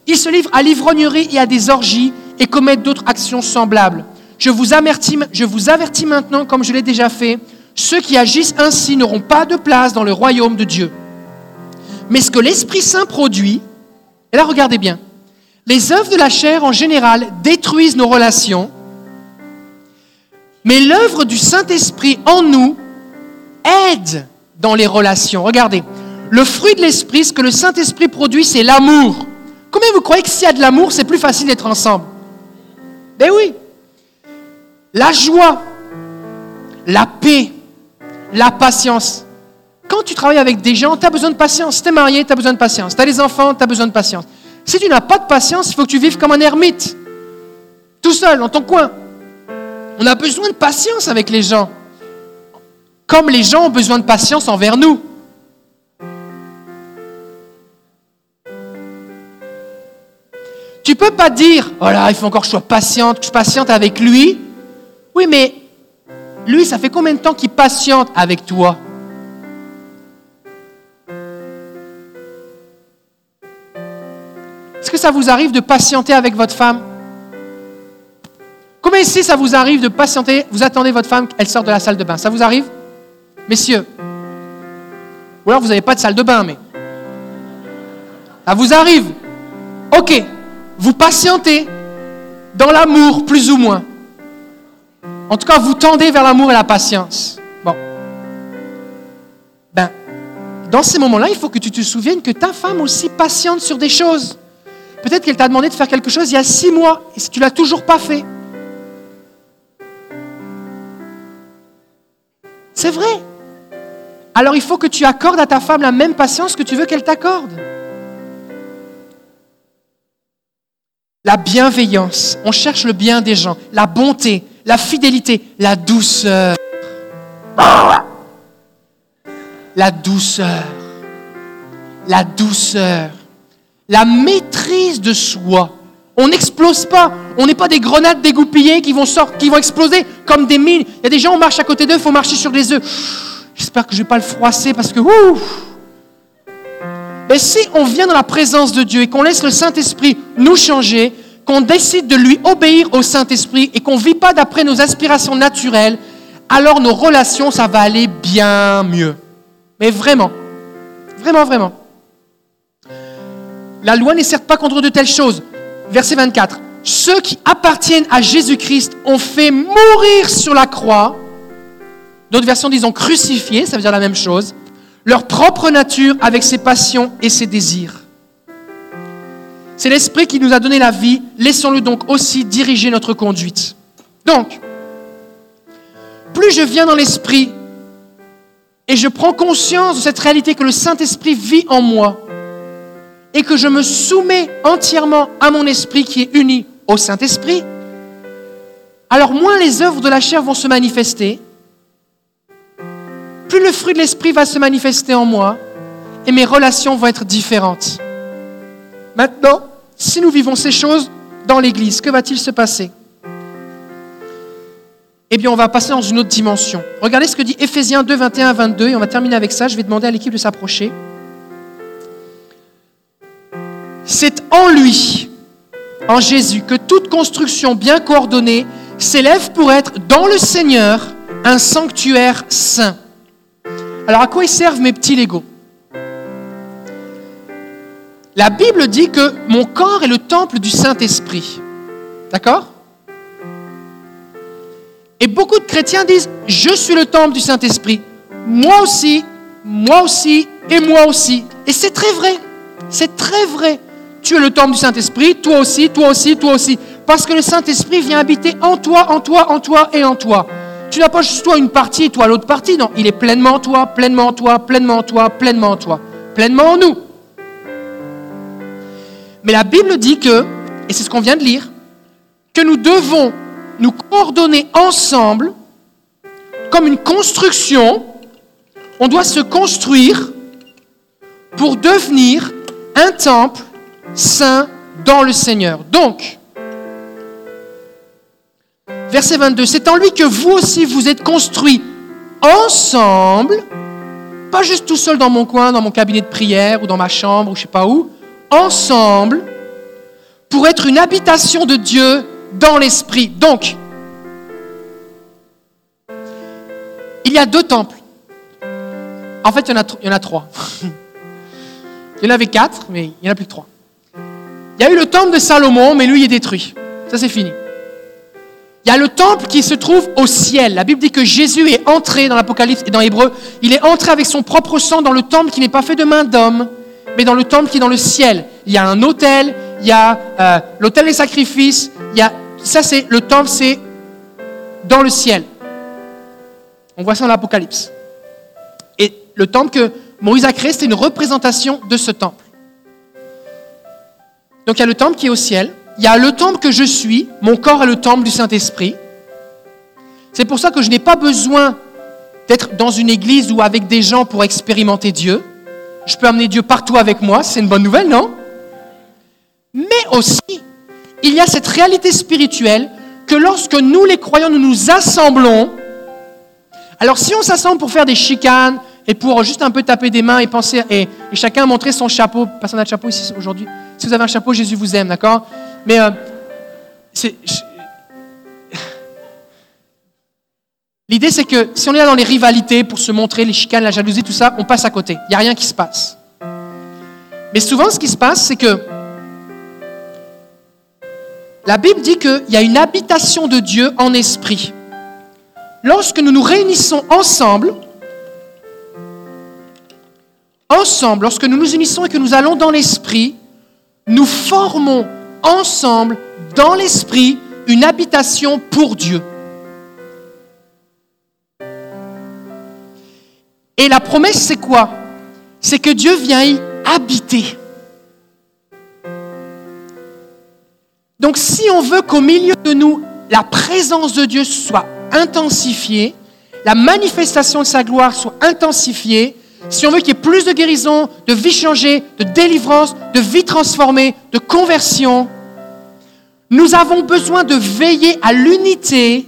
Ils se livrent à l'ivrognerie et à des orgies et commettent d'autres actions semblables. Je vous, avertis, je vous avertis maintenant, comme je l'ai déjà fait, ceux qui agissent ainsi n'auront pas de place dans le royaume de Dieu. Mais ce que l'Esprit Saint produit, et là regardez bien, les œuvres de la chair en général détruisent nos relations, mais l'œuvre du Saint-Esprit en nous aide dans les relations. Regardez, le fruit de l'Esprit, ce que le Saint-Esprit produit, c'est l'amour. Combien vous croyez que s'il y a de l'amour, c'est plus facile d'être ensemble? Ben oui. La joie, la paix, la patience. Quand tu travailles avec des gens, tu as besoin de patience. Tu es marié, tu as besoin de patience. Tu as des enfants, tu as besoin de patience. Si tu n'as pas de patience, il faut que tu vives comme un ermite, tout seul, dans ton coin. On a besoin de patience avec les gens, comme les gens ont besoin de patience envers nous. Tu peux pas dire, oh il faut encore que je sois patiente, que je patiente avec lui. Oui, mais lui, ça fait combien de temps qu'il patiente avec toi? Est-ce que ça vous arrive de patienter avec votre femme? Combien ici ça vous arrive de patienter? Vous attendez votre femme, elle sort de la salle de bain. Ça vous arrive? Messieurs Ou alors vous n'avez pas de salle de bain, mais... Ça vous arrive? Ok, vous patientez dans l'amour, plus ou moins. En tout cas, vous tendez vers l'amour et la patience. Bon. Ben, dans ces moments-là, il faut que tu te souviennes que ta femme aussi patiente sur des choses. Peut-être qu'elle t'a demandé de faire quelque chose il y a six mois et tu l'as toujours pas fait. C'est vrai. Alors il faut que tu accordes à ta femme la même patience que tu veux qu'elle t'accorde. la bienveillance, on cherche le bien des gens, la bonté, la fidélité, la douceur. La douceur, la douceur, la maîtrise de soi. On n'explose pas. On n'est pas des grenades dégoupillées qui vont, sortir, qui vont exploser comme des mines. Il y a des gens, on marche à côté d'eux, il faut marcher sur des œufs. J'espère que je ne vais pas le froisser parce que... Mais si on vient dans la présence de Dieu et qu'on laisse le Saint-Esprit nous changer, qu'on décide de lui obéir au Saint-Esprit et qu'on ne vit pas d'après nos aspirations naturelles, alors nos relations, ça va aller bien mieux. Mais vraiment, vraiment, vraiment. La loi n'est certes pas contre de telles choses. Verset 24. Ceux qui appartiennent à Jésus-Christ ont fait mourir sur la croix. D'autres versions disent ont crucifié, ça veut dire la même chose leur propre nature avec ses passions et ses désirs. C'est l'Esprit qui nous a donné la vie, laissons-le donc aussi diriger notre conduite. Donc, plus je viens dans l'Esprit et je prends conscience de cette réalité que le Saint-Esprit vit en moi et que je me soumets entièrement à mon esprit qui est uni au Saint-Esprit, alors moins les œuvres de la chair vont se manifester plus le fruit de l'esprit va se manifester en moi et mes relations vont être différentes. Maintenant, si nous vivons ces choses dans l'Église, que va-t-il se passer? Eh bien, on va passer dans une autre dimension. Regardez ce que dit Ephésiens 2, 21 22, et on va terminer avec ça. Je vais demander à l'équipe de s'approcher. C'est en lui, en Jésus, que toute construction bien coordonnée s'élève pour être dans le Seigneur un sanctuaire saint alors à quoi ils servent mes petits Legos La Bible dit que mon corps est le temple du Saint-Esprit. D'accord? Et beaucoup de chrétiens disent, je suis le temple du Saint-Esprit. Moi aussi, moi aussi et moi aussi. Et c'est très vrai. C'est très vrai. Tu es le temple du Saint-Esprit, toi aussi, toi aussi, toi aussi. Parce que le Saint-Esprit vient habiter en toi, en toi, en toi et en toi. tu n'as pas juste toi une partie et toi l'autre partie. Non, il est pleinement en toi, pleinement en toi, pleinement en toi, pleinement en toi, pleinement en nous. Mais la Bible dit que, et c'est ce qu'on vient de lire, que nous devons nous coordonner ensemble comme une construction. On doit se construire pour devenir un temple saint dans le Seigneur. Donc, verset 22, c'est en lui que vous aussi vous êtes construits ensemble, pas juste tout seul dans mon coin, dans mon cabinet de prière ou dans ma chambre ou je sais pas où, ensemble pour être une habitation de Dieu dans l'esprit. Donc, il y a deux temples. En fait, il y en a, il y en a trois. il y en avait quatre, mais il n'y en a plus que trois. Il y a eu le temple de Salomon, mais lui, il est détruit. Ça, c'est fini. Il y a le temple qui se trouve au ciel. La Bible dit que Jésus est entré dans l'Apocalypse et dans l'Hébreu. Il est entré avec son propre sang dans le temple qui n'est pas fait de main d'homme, mais dans le temple qui est dans le ciel. Il y a un autel, il y a euh, l'autel des sacrifices, il y a ça c'est le temple, c'est dans le ciel. On voit ça dans l'Apocalypse. Et le temple que Moïse a créé, c'est une représentation de ce temple. Donc il y a le temple qui est au ciel, il y a le temple que je suis, mon corps est le temple du Saint-Esprit. C'est pour ça que je n'ai pas besoin d'être dans une église ou avec des gens pour expérimenter Dieu. Je peux amener Dieu partout avec moi, c'est une bonne nouvelle, non? Mais aussi, il y a cette réalité spirituelle que lorsque nous, les croyants, nous nous assemblons, alors si on s'assemble pour faire des chicanes et pour juste un peu taper des mains et penser, et, chacun montrer son chapeau, personne n'a de chapeau ici aujourd'hui, si vous avez un chapeau, Jésus vous aime, d'accord? Mais euh, L'idée, c'est que si on est là dans les rivalités pour se montrer, les chicanes, la jalousie, tout ça, on passe à côté. Il n'y a rien qui se passe. Mais souvent, ce qui se passe, c'est que la Bible dit qu'il y a une habitation de Dieu en esprit. Lorsque nous nous réunissons ensemble, ensemble, lorsque nous nous unissons et que nous allons dans l'esprit, nous formons ensemble, dans l'esprit, une habitation pour Dieu. Et la promesse, c'est quoi? C'est que Dieu vient y habiter. Donc si on veut qu'au milieu de nous, la présence de Dieu soit intensifiée, la manifestation de sa gloire soit intensifiée, si on veut qu'il y ait plus de guérison, de vie changée, de délivrance, de vie transformée, de conversion, nous avons besoin de veiller à l'unité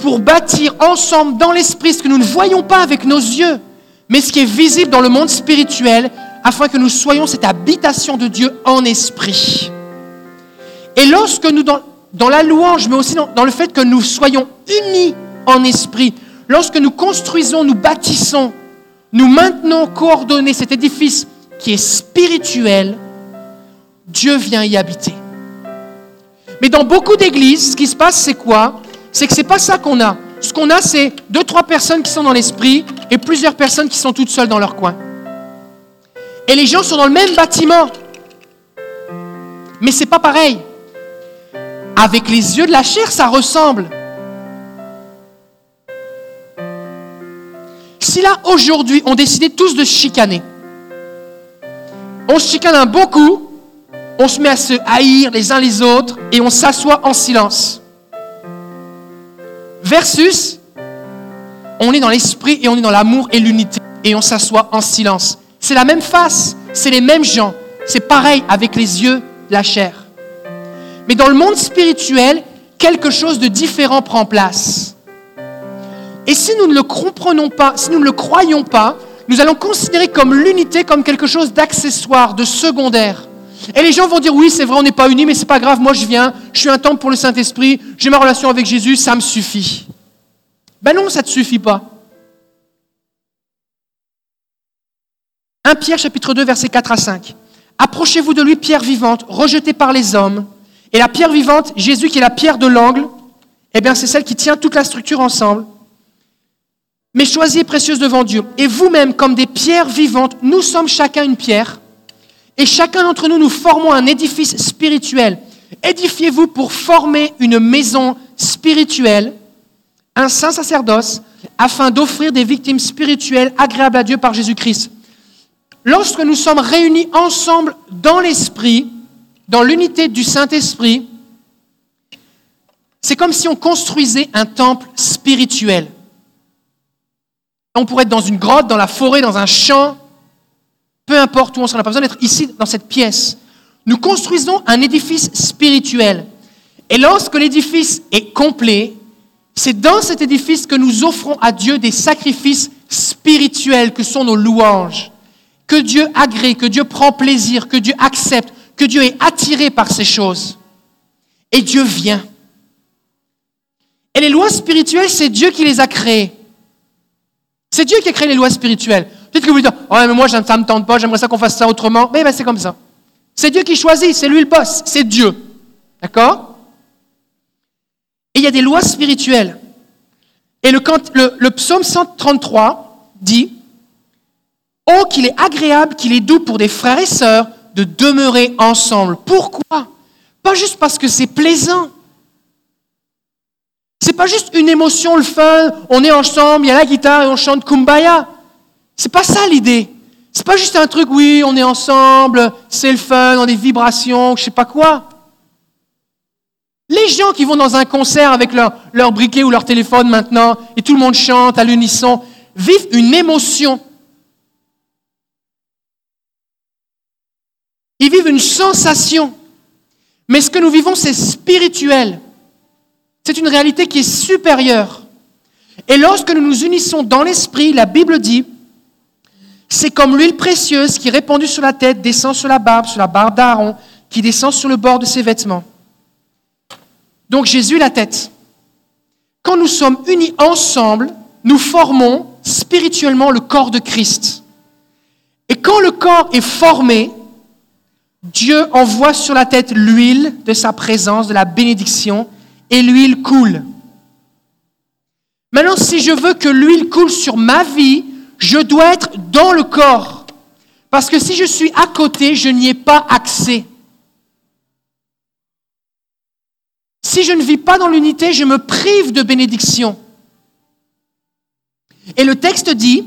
pour bâtir ensemble dans l'esprit ce que nous ne voyons pas avec nos yeux, mais ce qui est visible dans le monde spirituel, afin que nous soyons cette habitation de Dieu en esprit. Et lorsque nous, dans, la louange, mais aussi dans, le fait que nous soyons unis en esprit, lorsque nous construisons, nous bâtissons, nous maintenons coordonnés cet édifice qui est spirituel, Dieu vient y habiter. Mais dans beaucoup d'églises, ce qui se passe, c'est quoi? C'est que ce n'est pas ça qu'on a. Ce qu'on a, c'est deux, trois personnes qui sont dans l'esprit et plusieurs personnes qui sont toutes seules dans leur coin. Et les gens sont dans le même bâtiment. Mais c'est pas pareil. Avec les yeux de la chair, ça ressemble. Si là, aujourd'hui, on décidait tous de chicaner, on se chicane un on se met à se haïr les uns les autres et on s'assoit en silence. Versus, on est dans l'esprit et on est dans l'amour et l'unité et on s'assoit en silence. C'est la même face, c'est les mêmes gens. C'est pareil avec les yeux la chair. Mais dans le monde spirituel, quelque chose de différent prend place. Et si nous ne le comprenons pas, si nous ne le croyons pas, nous allons considérer comme l'unité comme quelque chose d'accessoire, de secondaire. Et les gens vont dire oui, c'est vrai, on n'est pas unis, mais c'est pas grave, moi je viens, je suis un temple pour le Saint-Esprit, j'ai ma relation avec Jésus, ça me suffit. Ben non, ça ne te suffit pas. 1 Pierre chapitre 2 versets 4 à 5. Approchez-vous de lui, pierre vivante, rejetée par les hommes, et la pierre vivante, Jésus qui est la pierre de l'angle, eh bien c'est celle qui tient toute la structure ensemble. Mais choisie et précieuse devant Dieu. Et vous-même, comme des pierres vivantes, nous sommes chacun une pierre. Et chacun d'entre nous, nous formons un édifice spirituel. Édifiez-vous pour former une maison spirituelle, un saint sacerdoce, afin d'offrir des victimes spirituelles agréables à Dieu par Jésus-Christ. Lorsque nous sommes réunis ensemble dans l'Esprit, dans l'unité du Saint-Esprit, c'est comme si on construisait un temple spirituel. On pourrait être dans une grotte, dans la forêt, dans un champ, peu importe où on sera, on n'a pas besoin d'être ici, dans cette pièce. Nous construisons un édifice spirituel. Et lorsque l'édifice est complet, c'est dans cet édifice que nous offrons à Dieu des sacrifices spirituels que sont nos louanges, que Dieu agrée, que Dieu prend plaisir, que Dieu accepte, que Dieu est attiré par ces choses. Et Dieu vient. Et les lois spirituelles, c'est Dieu qui les a créées. C'est Dieu qui a créé les lois spirituelles. Peut-être que vous dites, oh, mais moi, ça ne me tente pas, j'aimerais ça qu'on fasse ça autrement. Mais ben, c'est comme ça. C'est Dieu qui choisit, c'est lui le boss, c'est Dieu. D'accord? Et il y a des lois spirituelles. Et le, le psaume 133 dit, Oh, qu'il est agréable, qu'il est doux pour des frères et sœurs de demeurer ensemble. Pourquoi? Pas juste parce que c'est plaisant. C'est pas juste une émotion, le fun, on est ensemble, il y a la guitare et on chante Kumbaya. C'est pas ça l'idée. C'est pas juste un truc, oui, on est ensemble, c'est le fun, on est vibrations, je sais pas quoi. Les gens qui vont dans un concert avec leur, leur briquet ou leur téléphone maintenant, et tout le monde chante à l'unisson, vivent une émotion. Ils vivent une sensation. Mais ce que nous vivons, c'est spirituel. C'est une réalité qui est supérieure. Et lorsque nous nous unissons dans l'esprit, la Bible dit, c'est comme l'huile précieuse qui, répandue sur la tête, descend sur la barbe, sur la barbe d'Aaron, qui descend sur le bord de ses vêtements. Donc Jésus la tête. Quand nous sommes unis ensemble, nous formons spirituellement le corps de Christ. Et quand le corps est formé, Dieu envoie sur la tête l'huile de sa présence, de la bénédiction, et l'huile coule. Maintenant, si je veux que l'huile coule sur ma vie, je dois être dans le corps. Parce que si je suis à côté, je n'y ai pas accès. Si je ne vis pas dans l'unité, je me prive de bénédiction. Et le texte dit,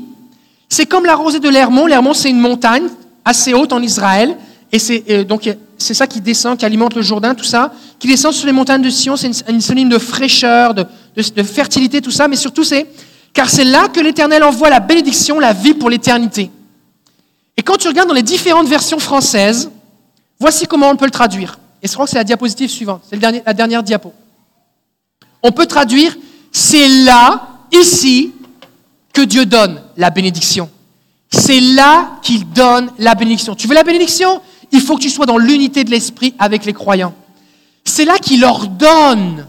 c'est comme la rosée de l'Hermont. L'Hermont, c'est une montagne assez haute en Israël. Et c'est euh, donc c'est ça qui descend, qui alimente le Jourdain, tout ça, qui descend sur les montagnes de Sion. C'est une, synonyme de fraîcheur, de, de, fertilité, tout ça. Mais surtout, c'est car c'est là que l'Éternel envoie la bénédiction, la vie pour l'éternité. Et quand tu regardes dans les différentes versions françaises, voici comment on peut le traduire. Et je crois que c'est la diapositive suivante, c'est la dernière diapo. On peut traduire, c'est là, ici, que Dieu donne la bénédiction. C'est là qu'il donne la bénédiction. Tu veux la bénédiction? Il faut que tu sois dans l'unité de l'esprit avec les croyants. C'est là qu'il ordonne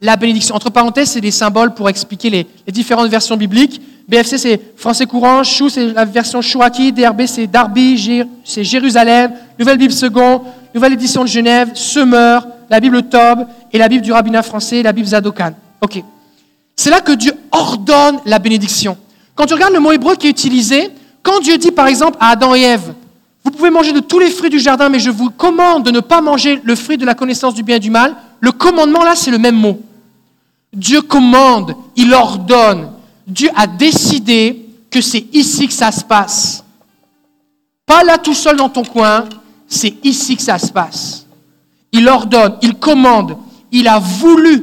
la bénédiction. Entre parenthèses, c'est des symboles pour expliquer les, différentes versions bibliques. BFC, c'est français courant. Chou, c'est la version Chouaki. DRB, c'est Darby, c'est Jérusalem. Nouvelle Bible seconde. Nouvelle édition de Genève. Semeur. La Bible Tob. Et la Bible du rabbinat français. La Bible Zadokan. OK. C'est là que Dieu ordonne la bénédiction. Quand tu regardes le mot hébreu qui est utilisé, quand Dieu dit par exemple à Adam et Ève, vous pouvez manger de tous les fruits du jardin, mais je vous commande de ne pas manger le fruit de la connaissance du bien et du mal, le commandement là, c'est le même mot. Dieu commande, il ordonne. Dieu a décidé que c'est ici que ça se passe. Pas là tout seul dans ton coin, c'est ici que ça se passe. Il ordonne, il commande, il a voulu.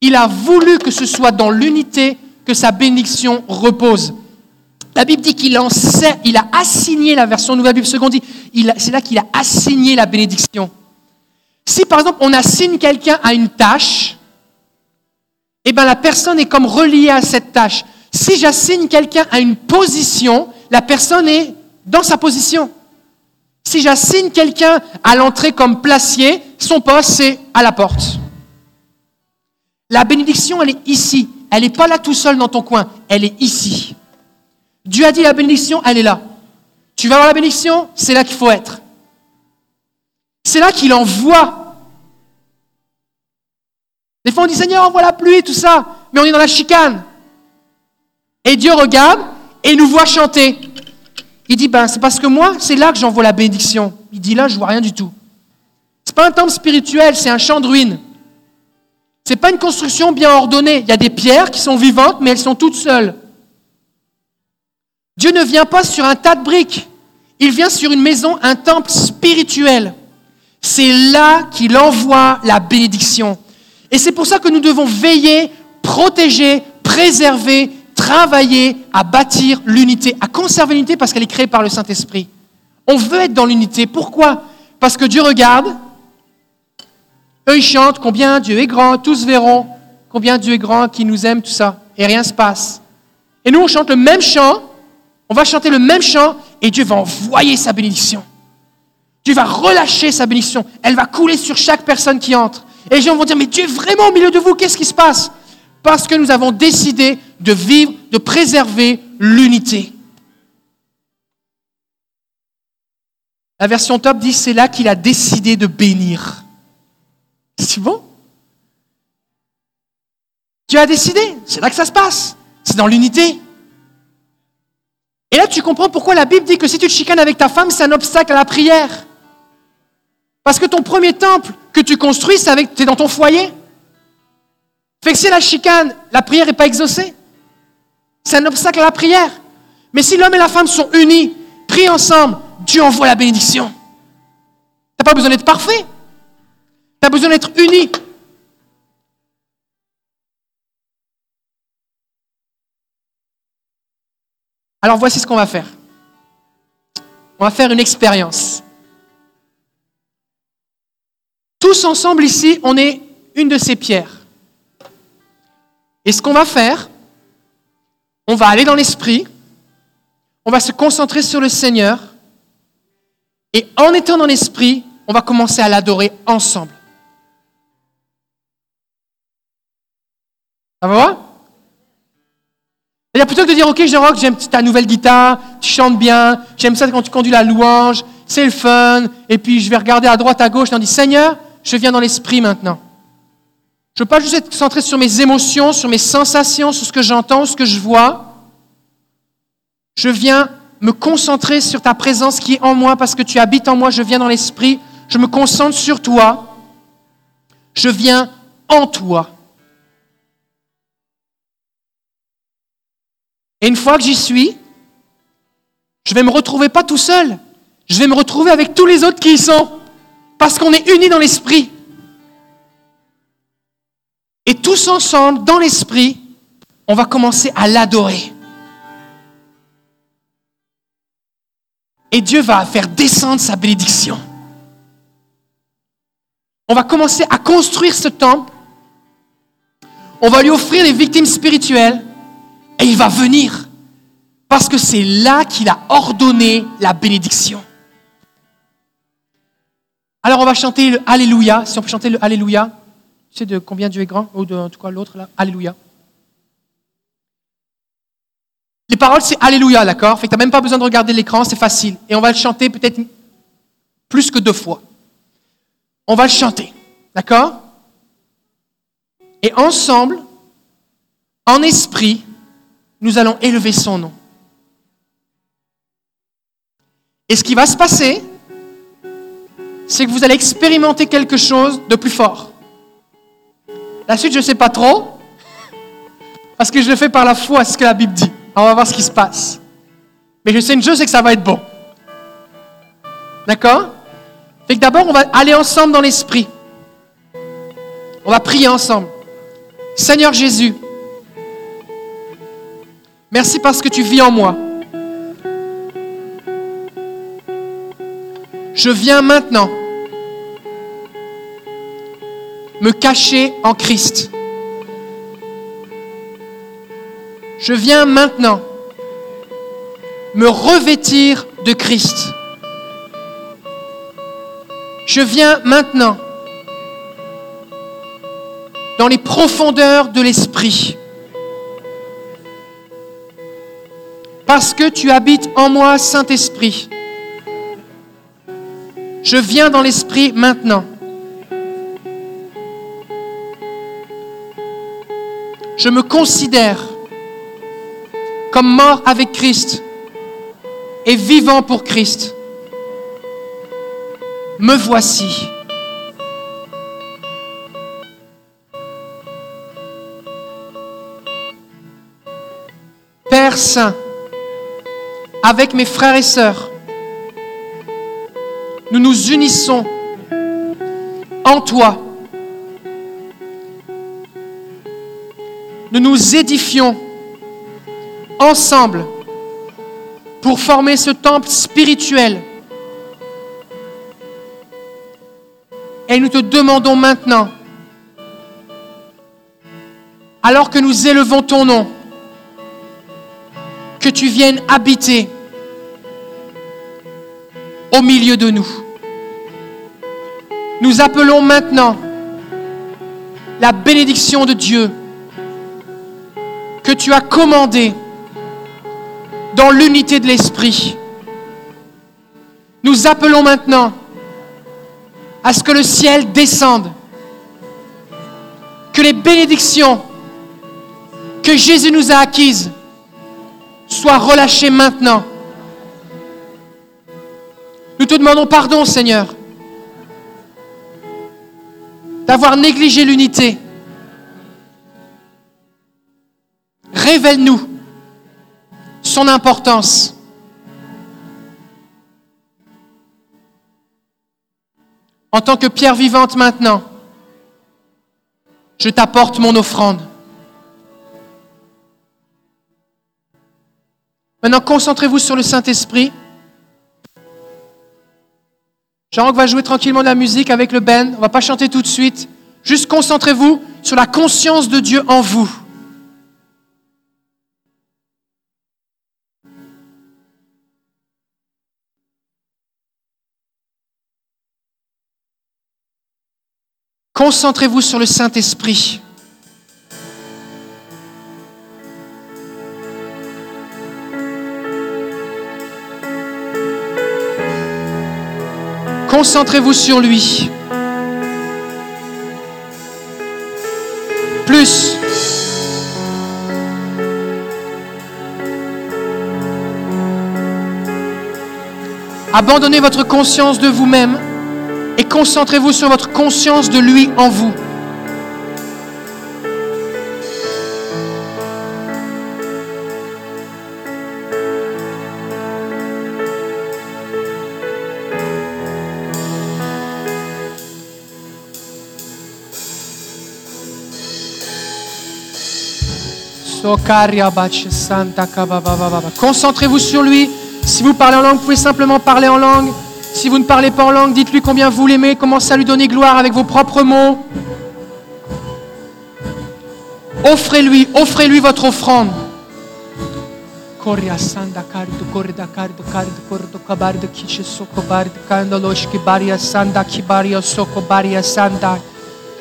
Il a voulu que ce soit dans l'unité que sa bénédiction repose. La Bible dit qu'il il a assigné, la version Nouvelle Bible seconde dit, c'est là qu'il a assigné la bénédiction. Si par exemple on assigne quelqu'un à une tâche, eh bien la personne est comme reliée à cette tâche. Si j'assigne quelqu'un à une position, la personne est dans sa position. Si j'assigne quelqu'un à l'entrée comme placier, son poste c'est à la porte. La bénédiction, elle est ici. Elle n'est pas là tout seul dans ton coin. Elle est ici. Dieu a dit la bénédiction, elle est là. Tu vas avoir la bénédiction, c'est là qu'il faut être. C'est là qu'il envoie des fois, on dit Seigneur, envoie la pluie, tout ça, mais on est dans la chicane. Et Dieu regarde et nous voit chanter. Il dit ben, c'est parce que moi, c'est là que j'envoie la bénédiction. Il dit là, je vois rien du tout. C'est pas un temple spirituel, c'est un champ de ruines. Ce n'est pas une construction bien ordonnée. Il y a des pierres qui sont vivantes, mais elles sont toutes seules. Dieu ne vient pas sur un tas de briques. Il vient sur une maison, un temple spirituel. C'est là qu'il envoie la bénédiction. Et c'est pour ça que nous devons veiller, protéger, préserver, travailler à bâtir l'unité, à conserver l'unité parce qu'elle est créée par le Saint-Esprit. On veut être dans l'unité. Pourquoi? Parce que Dieu regarde, eux ils chantent combien Dieu est grand, tous verront combien Dieu est grand, qui nous aime, tout ça. Et rien ne se passe. Et nous, on chante le même chant, on va chanter le même chant, et Dieu va envoyer sa bénédiction. Dieu va relâcher sa bénédiction. Elle va couler sur chaque personne qui entre. Et les gens vont dire, mais Dieu est vraiment au milieu de vous, qu'est-ce qui se passe? Parce que nous avons décidé de vivre, de préserver l'unité. La version top dit, c'est là qu'il a décidé de bénir. C'est bon? Dieu a décidé, c'est là que ça se passe. C'est dans l'unité. Et là, tu comprends pourquoi la Bible dit que si tu te chicanes avec ta femme, c'est un obstacle à la prière. Parce que ton premier temple que tu construis, c'est avec, es dans ton foyer. Fait que si la chicane, la prière n'est pas exaucée. C'est un obstacle à la prière. Mais si l'homme et la femme sont unis, prient ensemble, Dieu envoie la bénédiction. Tu n'as pas besoin d'être parfait. Tu as besoin d'être uni. Alors voici ce qu'on va faire. On va faire une expérience. Tous ensemble ici, on est une de ces pierres. Et ce qu'on va faire, on va aller dans l'esprit, on va se concentrer sur le Seigneur, et en étant dans l'esprit, on va commencer à l'adorer ensemble. Ça va a plutôt que de dire, ok, je rock, j'aime ta nouvelle guitare, tu chantes bien, j'aime ça quand tu conduis la louange, c'est le fun, et puis je vais regarder à droite, à gauche, et on dit, Seigneur, je viens dans l'esprit maintenant. Je ne veux pas juste être centré sur mes émotions, sur mes sensations, sur ce que j'entends, ce que je vois. Je viens me concentrer sur ta présence qui est en moi parce que tu habites en moi. Je viens dans l'esprit. Je me concentre sur toi. Je viens en toi. Et une fois que j'y suis, je vais me retrouver pas tout seul. Je vais me retrouver avec tous les autres qui y sont. Parce qu'on est unis dans l'esprit. Et tous ensemble, dans l'esprit, on va commencer à l'adorer. Et Dieu va faire descendre sa bénédiction. On va commencer à construire ce temple. On va lui offrir des victimes spirituelles. Et il va venir. Parce que c'est là qu'il a ordonné la bénédiction. Alors on va chanter le Alléluia. Si on peut chanter le Alléluia. Tu sais de combien Dieu est grand Ou de, en tout cas l'autre là Alléluia. Les paroles, c'est Alléluia, d'accord? Fait que tu même pas besoin de regarder l'écran, c'est facile. Et on va le chanter peut-être plus que deux fois. On va le chanter, d'accord? Et ensemble, en esprit, nous allons élever son nom. Et ce qui va se passer, c'est que vous allez expérimenter quelque chose de plus fort. La suite, je ne sais pas trop, parce que je le fais par la foi, ce que la Bible dit. On va voir ce qui se passe. Mais je sais une chose, c'est que ça va être bon. D'accord? Fait que d'abord, on va aller ensemble dans l'esprit. On va prier ensemble. Seigneur Jésus, merci parce que tu vis en moi. Je viens maintenant me cacher en Christ. Je viens maintenant me revêtir de Christ. Je viens maintenant dans les profondeurs de l'esprit. parce que tu habites en moi, Saint-Esprit. Je viens dans l'Esprit maintenant. Je me considère comme mort avec Christ et vivant pour Christ. Me voici. Père Saint, avec mes frères et sœurs, nous nous unissons en toi. Nous nous édifions ensemble pour former ce temple spirituel. Et nous te demandons maintenant, alors que nous élevons ton nom, que tu viennes habiter au milieu de nous. Nous appelons maintenant la bénédiction de Dieu que tu as commandée dans l'unité de l'Esprit. Nous appelons maintenant à ce que le ciel descende, que les bénédictions que Jésus nous a acquises soient relâchées maintenant. Nous te demandons pardon, Seigneur, d'avoir négligé l'unité. Révèle-nous son importance. En tant que pierre vivante maintenant, je t'apporte mon offrande. Maintenant, concentrez-vous sur le Saint-Esprit. Jean va jouer tranquillement de la musique avec le band. On va pas chanter tout de suite. Juste concentrez-vous sur la conscience de Dieu en vous. Concentrez-vous sur le Saint-Esprit. Concentrez-vous sur lui. Plus. Abandonnez votre conscience de vous-même et concentrez-vous sur votre conscience de lui en vous. Concentrez-vous sur lui. Si vous parlez en langue, vous pouvez simplement parler en langue. Si vous ne parlez pas en langue, dites-lui combien vous l'aimez, commencez à lui donner gloire avec vos propres mots. Offrez-lui, offrez-lui votre offrande.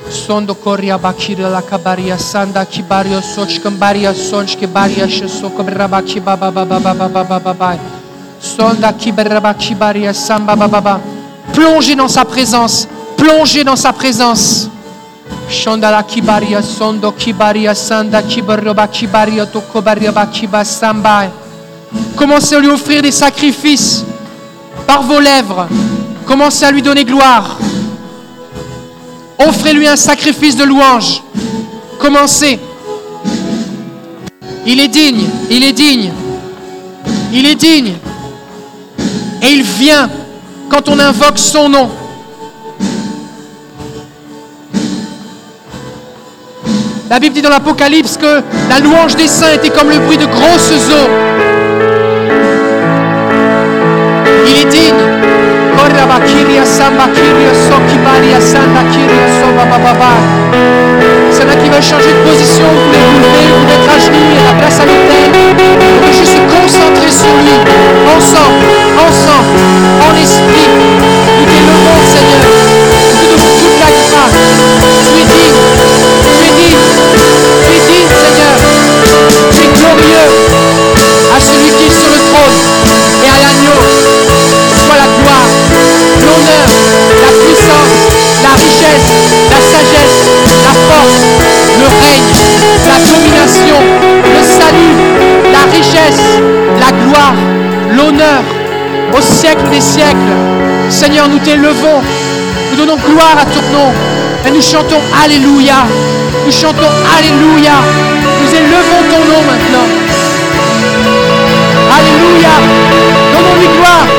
Sondo koria bakira la kabaria sanda kibario soch kambaria sonch kibaria shesoko brabaki baba baba baba baba baba Plongez dans sa présence. Plongez dans sa présence. Shondala kibaria sondo kibaria sanda kibaroba kibaria tokobaria bakiba samba. Commencez à lui offrir des sacrifices par vos lèvres. Commencez à lui donner gloire. Offrez-lui un sacrifice de louange. Commencez. Il est digne, il est digne, il est digne. Et il vient quand on invoque son nom. La Bible dit dans l'Apocalypse que la louange des saints était comme le bruit de grosses eaux. Il est digne. C'est là qui va changer de position. Vous voulez vous lever, vous mettre à genoux, la place à l'autel. Vous juste se sur lui. Ensemble, ensemble, en esprit. Nous t'élevons, Seigneur. la sagesse, la force, le règne, la domination, le salut, la richesse, la gloire, l'honneur au siècle des siècles. Seigneur, nous t'élevons, nous donnons gloire à ton nom et nous chantons Alléluia. Nous chantons Alléluia. Nous élevons ton nom maintenant. Alléluia. Donnons-lui gloire.